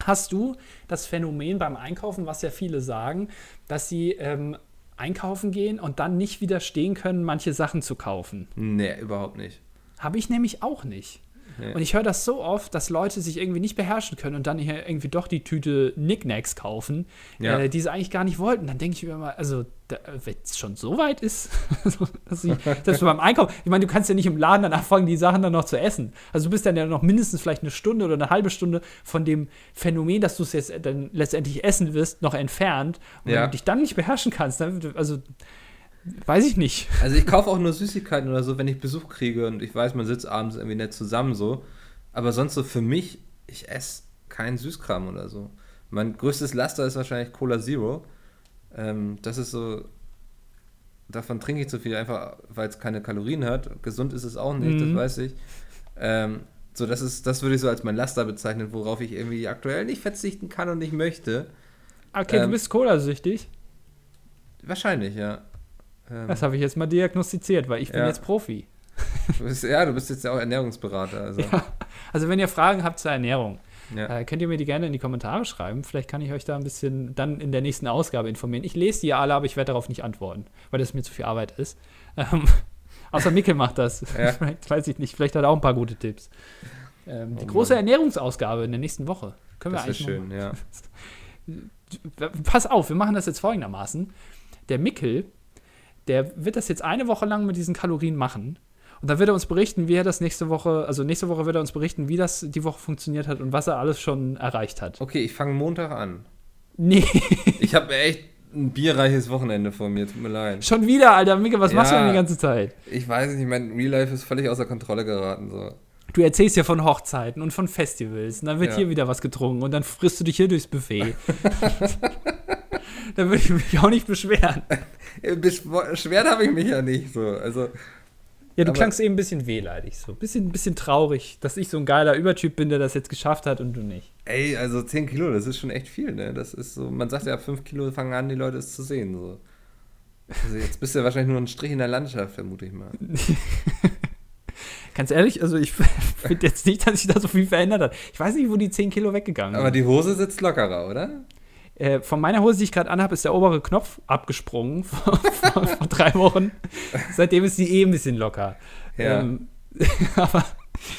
Hast du das Phänomen beim Einkaufen, was ja viele sagen, dass sie ähm, einkaufen gehen und dann nicht widerstehen können, manche Sachen zu kaufen? Nee, überhaupt nicht. Habe ich nämlich auch nicht. Und ich höre das so oft, dass Leute sich irgendwie nicht beherrschen können und dann hier irgendwie doch die Tüte Knickknacks kaufen, Ja. äh, die sie eigentlich gar nicht wollten. Dann denke ich mir mal, also, wenn es schon so weit ist, dass ich, du beim Einkaufen, ich meine, du kannst ja nicht im Laden dann anfangen, die Sachen dann noch zu essen. Also du bist dann ja noch mindestens vielleicht eine Stunde oder eine halbe Stunde von dem Phänomen, dass du es jetzt dann letztendlich essen wirst, noch entfernt. Und Ja. wenn du dich dann nicht beherrschen kannst, dann, also, weiß ich nicht. Also ich kaufe auch nur Süßigkeiten oder so, wenn ich Besuch kriege und ich weiß, man sitzt abends irgendwie nett zusammen so. Aber sonst so für mich, ich esse keinen Süßkram oder so. Mein größtes Laster ist wahrscheinlich Cola Zero. Ähm, das ist so, davon trinke ich zu viel, einfach weil es keine Kalorien hat. Gesund ist es auch nicht, das Mhm. weiß ich. Ähm, so, das ist, das würde ich so als mein Laster bezeichnen, worauf ich irgendwie aktuell nicht verzichten kann und nicht möchte. Okay, Ähm, du bist Cola-süchtig. Wahrscheinlich, ja. Ähm, Das habe ich jetzt mal diagnostiziert, weil ich bin Ja. jetzt Profi. du bist, ja, du bist jetzt ja auch Ernährungsberater. Also. Ja. Also wenn ihr Fragen habt zur Ernährung, Ja. äh, könnt ihr mir die gerne in die Kommentare schreiben. Vielleicht kann ich euch da ein bisschen dann in der nächsten Ausgabe informieren. Ich lese die alle, aber ich werde darauf nicht antworten, weil das mir zu viel Arbeit ist. Ähm, außer Mikkel macht das. Ja. Vielleicht weiß ich nicht. Vielleicht hat er auch ein paar gute Tipps. Ähm, die Oh große Mann. Ernährungsausgabe in der nächsten Woche. Können wir Das wäre eigentlich schön, ja. Pass auf, wir machen das jetzt folgendermaßen. Der Mikkel, der wird das jetzt eine Woche lang mit diesen Kalorien machen. Und dann wird er uns berichten, wie er das nächste Woche, also nächste Woche wird er uns berichten, wie das die Woche funktioniert hat und was er alles schon erreicht hat. Okay, ich fange Montag an. Nee, Ich habe echt ein bierreiches Wochenende vor mir, tut mir leid. schon wieder, Alter. Mikkel, was machst du Ja. denn die ganze Zeit? Ich weiß nicht, mein Real Life ist völlig außer Kontrolle geraten. So. Du erzählst ja von Hochzeiten und von Festivals. Und dann wird Ja. hier wieder was getrunken und dann frisst du dich hier durchs Buffet. da würde ich mich auch nicht beschweren. Beschwert habe ich mich ja nicht so. Also, Ja, du Aber- klangst eben ein bisschen wehleidig, so. Bisschen, bisschen traurig, dass ich so ein geiler Übertyp bin, der das jetzt geschafft hat und du nicht. ey, also 10 Kilo, das ist schon echt viel, ne? Das ist so, man sagt ja, ab 5 Kilo fangen an, die Leute es zu sehen. So. Also jetzt bist du ja wahrscheinlich nur ein Strich in der Landschaft, vermute ich mal. Ganz ehrlich, also ich finde jetzt nicht, dass sich da so viel verändert hat. Ich weiß nicht, wo die 10 Kilo weggegangen Aber sind. die Hose sitzt lockerer, oder? Äh, von meiner Hose, die ich gerade anhabe, ist der obere Knopf abgesprungen vor, vor, vor drei Wochen. Seitdem ist die eh ein bisschen locker. Ja. Ähm, aber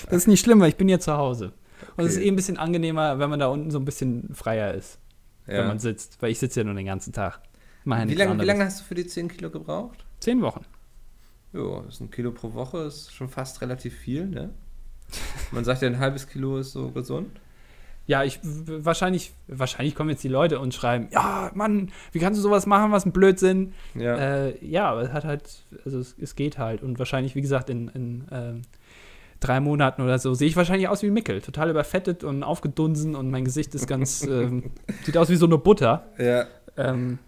das ist nicht schlimm, weil ich bin ja zu Hause. Und es ist eh ein bisschen angenehmer, wenn man da unten so ein bisschen freier ist, wenn Ja. man sitzt. Weil ich sitze ja nur den ganzen Tag. Wie lange, wie lange hast du für die 10 Kilo gebraucht? Zehn Wochen. Ja, das ist ein Kilo pro Woche, ist schon fast relativ viel, ne? Man sagt ja, ein halbes Kilo ist so gesund. Ja, ich wahrscheinlich, wahrscheinlich kommen jetzt die Leute und schreiben, ja, Mann, wie kannst du sowas machen, was ein Blödsinn. Ja. Äh, ja, aber es hat halt, also es, es geht halt. Und wahrscheinlich, wie gesagt, in, in ähm, drei Monaten oder so sehe ich wahrscheinlich aus wie Mickel. Total überfettet und aufgedunsen und mein Gesicht ist ganz, ähm, sieht aus wie so eine Butter. Ja. Ähm,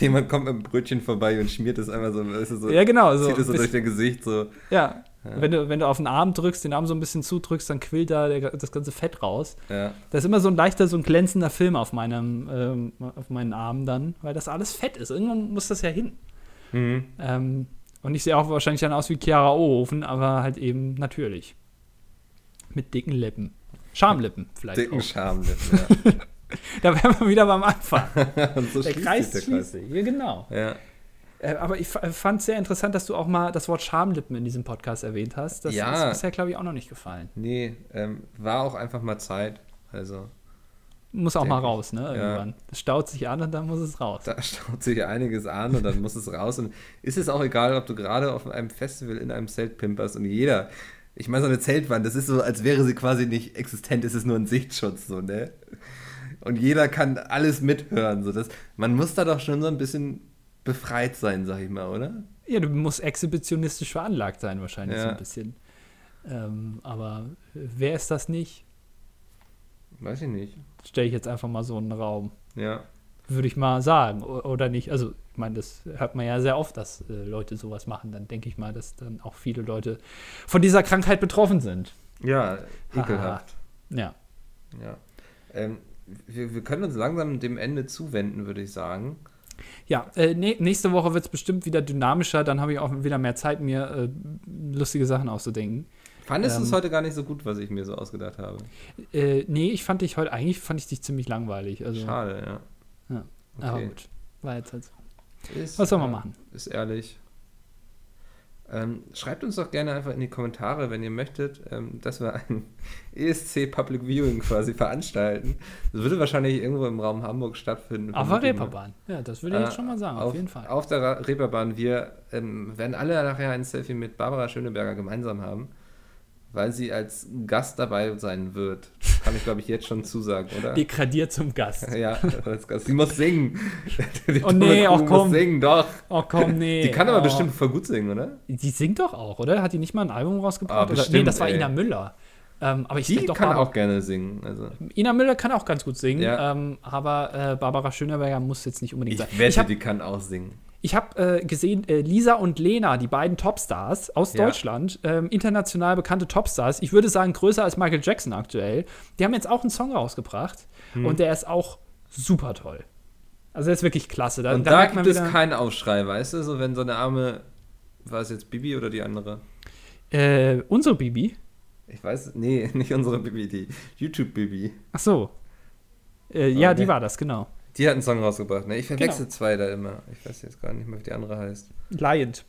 Jemand kommt mit einem Brötchen vorbei und schmiert es einfach so, weißt du, so ja, genau. So, zieht es so durch dein Gesicht so. ja. Ja. Wenn, du, wenn du auf den Arm drückst, den Arm so ein bisschen zudrückst, dann quillt da der, das ganze Fett raus. Ja. Da ist immer so ein leichter, so ein glänzender Film auf meinem, ähm, auf meinen Armen dann, weil das alles Fett ist. Irgendwann muss das ja hin. Mhm. Ähm, und ich sehe auch wahrscheinlich dann aus wie Chiara Ohofen, aber halt eben natürlich. Mit dicken Lippen. Schamlippen vielleicht. Dicken auch. Schamlippen, Da wären wir wieder beim Anfang. ja. so Der Kreis der schließt sich. Ja, genau. Ja. Äh, aber ich fand es sehr interessant, dass du auch mal das Wort Schamlippen in diesem Podcast erwähnt hast. Das Ja. ist bisher, glaube ich, auch noch nicht gefallen. Nee, ähm, war auch einfach mal Zeit. Also, Muss auch mal raus, ne? Irgendwann. Das staut sich an und dann muss es raus. da staut sich einiges an und dann muss es raus. Und ist es auch egal, ob du gerade auf einem Festival in einem Zelt pimperst und jeder, ich meine, so eine Zeltwand, das ist so, als wäre sie quasi nicht existent, es ist nur ein Sichtschutz, so, ne? Und jeder kann alles mithören. So, das, man muss da doch schon so ein bisschen befreit sein, sag ich mal, oder? Ja, du musst exhibitionistisch veranlagt sein, wahrscheinlich so Ja. ein bisschen. Ähm, aber wer ist das nicht? Weiß ich nicht. Stelle ich jetzt einfach mal so in den Raum. Ja. Würde ich mal sagen, oder nicht? Also, ich meine, das hört man ja sehr oft, dass äh, Leute sowas machen. Dann denke ich mal, dass dann auch viele Leute von dieser Krankheit betroffen sind. Ja, ekelhaft. Ja. Ja. Ähm, wir, wir können uns langsam dem Ende zuwenden, würde ich sagen. Ja, äh, nä- nächste Woche wird es bestimmt wieder dynamischer. Dann habe ich auch wieder mehr Zeit, mir äh, lustige Sachen auszudenken. Fandest du es Ähm. heute gar nicht so gut, was ich mir so ausgedacht habe? Äh, nee, ich fand dich heute, eigentlich fand ich dich ziemlich langweilig. Also, Schade, ja. Ja. Aber gut, war jetzt halt so. Ist, Was soll man machen? Ist ehrlich. Ähm, schreibt uns doch gerne einfach in die Kommentare, wenn ihr möchtet, ähm, dass wir ein ESC Public Viewing quasi veranstalten. Das würde wahrscheinlich irgendwo im Raum Hamburg stattfinden. Auf der. Reeperbahn. Ja, das würde ich jetzt Äh, schon mal sagen, auf, jeden Fall. Auf der Reeperbahn. Wir ähm, werden alle nachher ein Selfie mit Barbara Schöneberger gemeinsam haben, weil sie als Gast dabei sein wird. Kann ich, glaube ich, jetzt schon zusagen, oder? Degradiert zum Gast. ja, als Gast. Sie muss singen. Die Oh nee, Kuh ach komm. Muss singen, doch. Oh komm, nee. Die kann aber oh. bestimmt voll gut singen, oder? Die singt doch auch, oder? Hat die nicht mal ein Album rausgebracht? Ah, oder? bestimmt, Nee, das war ey. Ina Müller. Ähm, aber ich Die doch kann Barbara- auch gerne singen. Also, Ina Müller kann auch ganz gut singen, Ja. ähm, aber äh, Barbara Schöneberger muss jetzt nicht unbedingt ich sein. wette, ich habe die kann auch singen. Ich hab, äh, gesehen, äh, Lisa und Lena, die beiden Topstars aus Ja. Deutschland, ähm, international bekannte Topstars, ich würde sagen größer als Michael Jackson aktuell, die haben jetzt auch einen Song rausgebracht Hm. und der ist auch super toll. Also der ist wirklich klasse. Da, Und da da, gibt es keinen Aufschrei, weißt du? So, wenn so eine arme. War es jetzt Bibi oder die andere? Äh, unsere Bibi. Ich weiß, nee, nicht unsere Bibi, die YouTube-Bibi. Ach so. Äh, ja, Oh, die war das, genau. Die hat einen Song rausgebracht, ne? Ich verwechsel Genau. zwei da immer. Ich weiß jetzt gar nicht mehr, wie die andere heißt. Liant.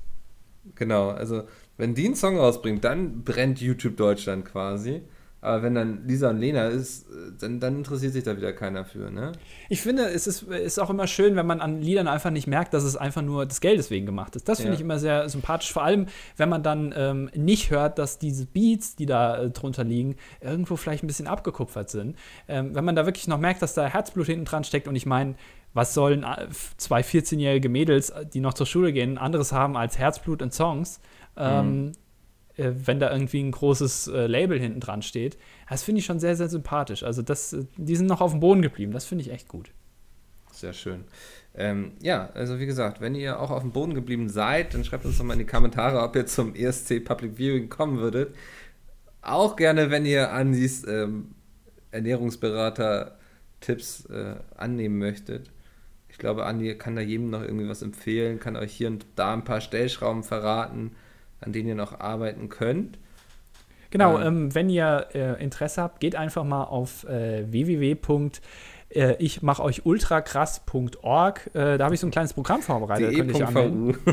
Genau, also wenn die einen Song rausbringt, dann brennt YouTube Deutschland quasi. Aber wenn dann Lisa und Lena ist, äh, dann, dann interessiert sich da wieder keiner für, ne? Ich finde, es ist, ist auch immer schön, wenn man an Liedern einfach nicht merkt, dass es einfach nur des Geldes wegen gemacht ist. Das finde Ja. ich immer sehr sympathisch. Vor allem, wenn man dann ähm, nicht hört, dass diese Beats, die da äh, drunter liegen, irgendwo vielleicht ein bisschen abgekupfert sind. Ähm, wenn man da wirklich noch merkt, dass da Herzblut hinten dran steckt und ich meine, was sollen äh, zwei 14-jährige Mädels, äh, die noch zur Schule gehen, anderes haben als Herzblut in Songs? Ähm, äh, wenn da irgendwie ein großes äh, Label hinten dran steht. Das finde ich schon sehr, sehr sympathisch. Also das, äh, die sind noch auf dem Boden geblieben. Das finde ich echt gut. Sehr schön. Ähm, ja, also wie gesagt, wenn ihr auch auf dem Boden geblieben seid, dann schreibt uns doch mal in die Kommentare, ob ihr zum ESC Public Viewing kommen würdet. Auch gerne, wenn ihr Andis ähm, Ernährungsberater-Tipps äh, annehmen möchtet. Ich glaube, Andi kann da jedem noch irgendwie was empfehlen, kann euch hier und da ein paar Stellschrauben verraten, an denen ihr noch arbeiten könnt. Genau, Ja. ähm, wenn ihr äh, Interesse habt, geht einfach mal auf äh, www. Äh, ich mache euch ultrakrass.org. Äh, da habe ich so ein kleines Programm vorbereitet. Da könnt ihr euch anmelden.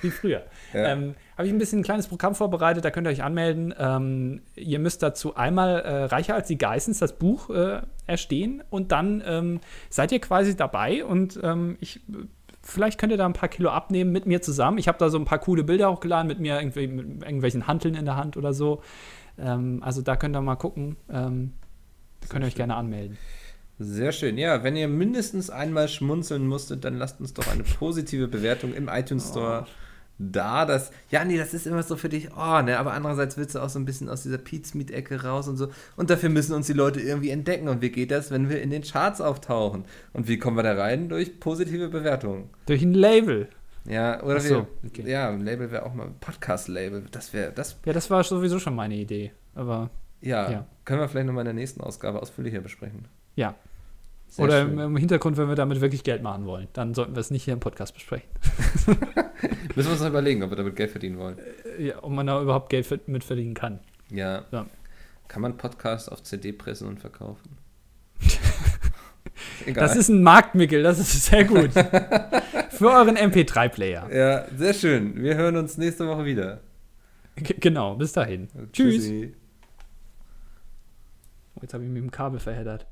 Wie früher. Ja. Ähm, habe ich ein bisschen ein kleines Programm vorbereitet, da könnt ihr euch anmelden. Ähm, ihr müsst dazu einmal äh, Reicher als die Geissens das Buch äh, erstehen und dann ähm, seid ihr quasi dabei und ähm, ich. Vielleicht könnt ihr da ein paar Kilo abnehmen mit mir zusammen. Ich habe da so ein paar coole Bilder hochgeladen mit mir, irgendwie, mit irgendwelchen Hanteln in der Hand oder so. Ähm, also da könnt ihr mal gucken. Ähm, könnt ihr euch gerne anmelden. Sehr schön. Ja, wenn ihr mindestens einmal schmunzeln musstet, dann lasst uns doch eine positive Bewertung im iTunes Store da, dass, ja, nee, das ist immer so für dich, oh, ne, aber andererseits willst du auch so ein bisschen aus dieser Pizmeet-Ecke raus und so. Und dafür müssen uns die Leute irgendwie entdecken. Und wie geht das, wenn wir in den Charts auftauchen? Und wie kommen wir da rein? Durch positive Bewertungen. Durch ein Label. Ja, oder so, wir, okay. ja, ein Label wäre auch mal, Podcast-Label, das wäre, das, Ja, das war sowieso schon meine Idee. Aber ja, Ja. können wir vielleicht nochmal in der nächsten Ausgabe ausführlicher besprechen. ja. Sehr Oder schön. im Hintergrund, wenn wir damit wirklich Geld machen wollen. Dann sollten wir es nicht hier im Podcast besprechen. Müssen wir uns noch überlegen, ob wir damit Geld verdienen wollen. Äh, Ja, ob man da überhaupt Geld mit verdienen kann. Ja. Ja. Kann man Podcast auf CD pressen und verkaufen? Egal. Das ist ein Marktmickel, das ist sehr gut. Für euren MP3-Player. ja, sehr schön. Wir hören uns nächste Woche wieder. G genau, bis dahin. Tschüss. Oh, jetzt habe ich mich mit dem Kabel verheddert.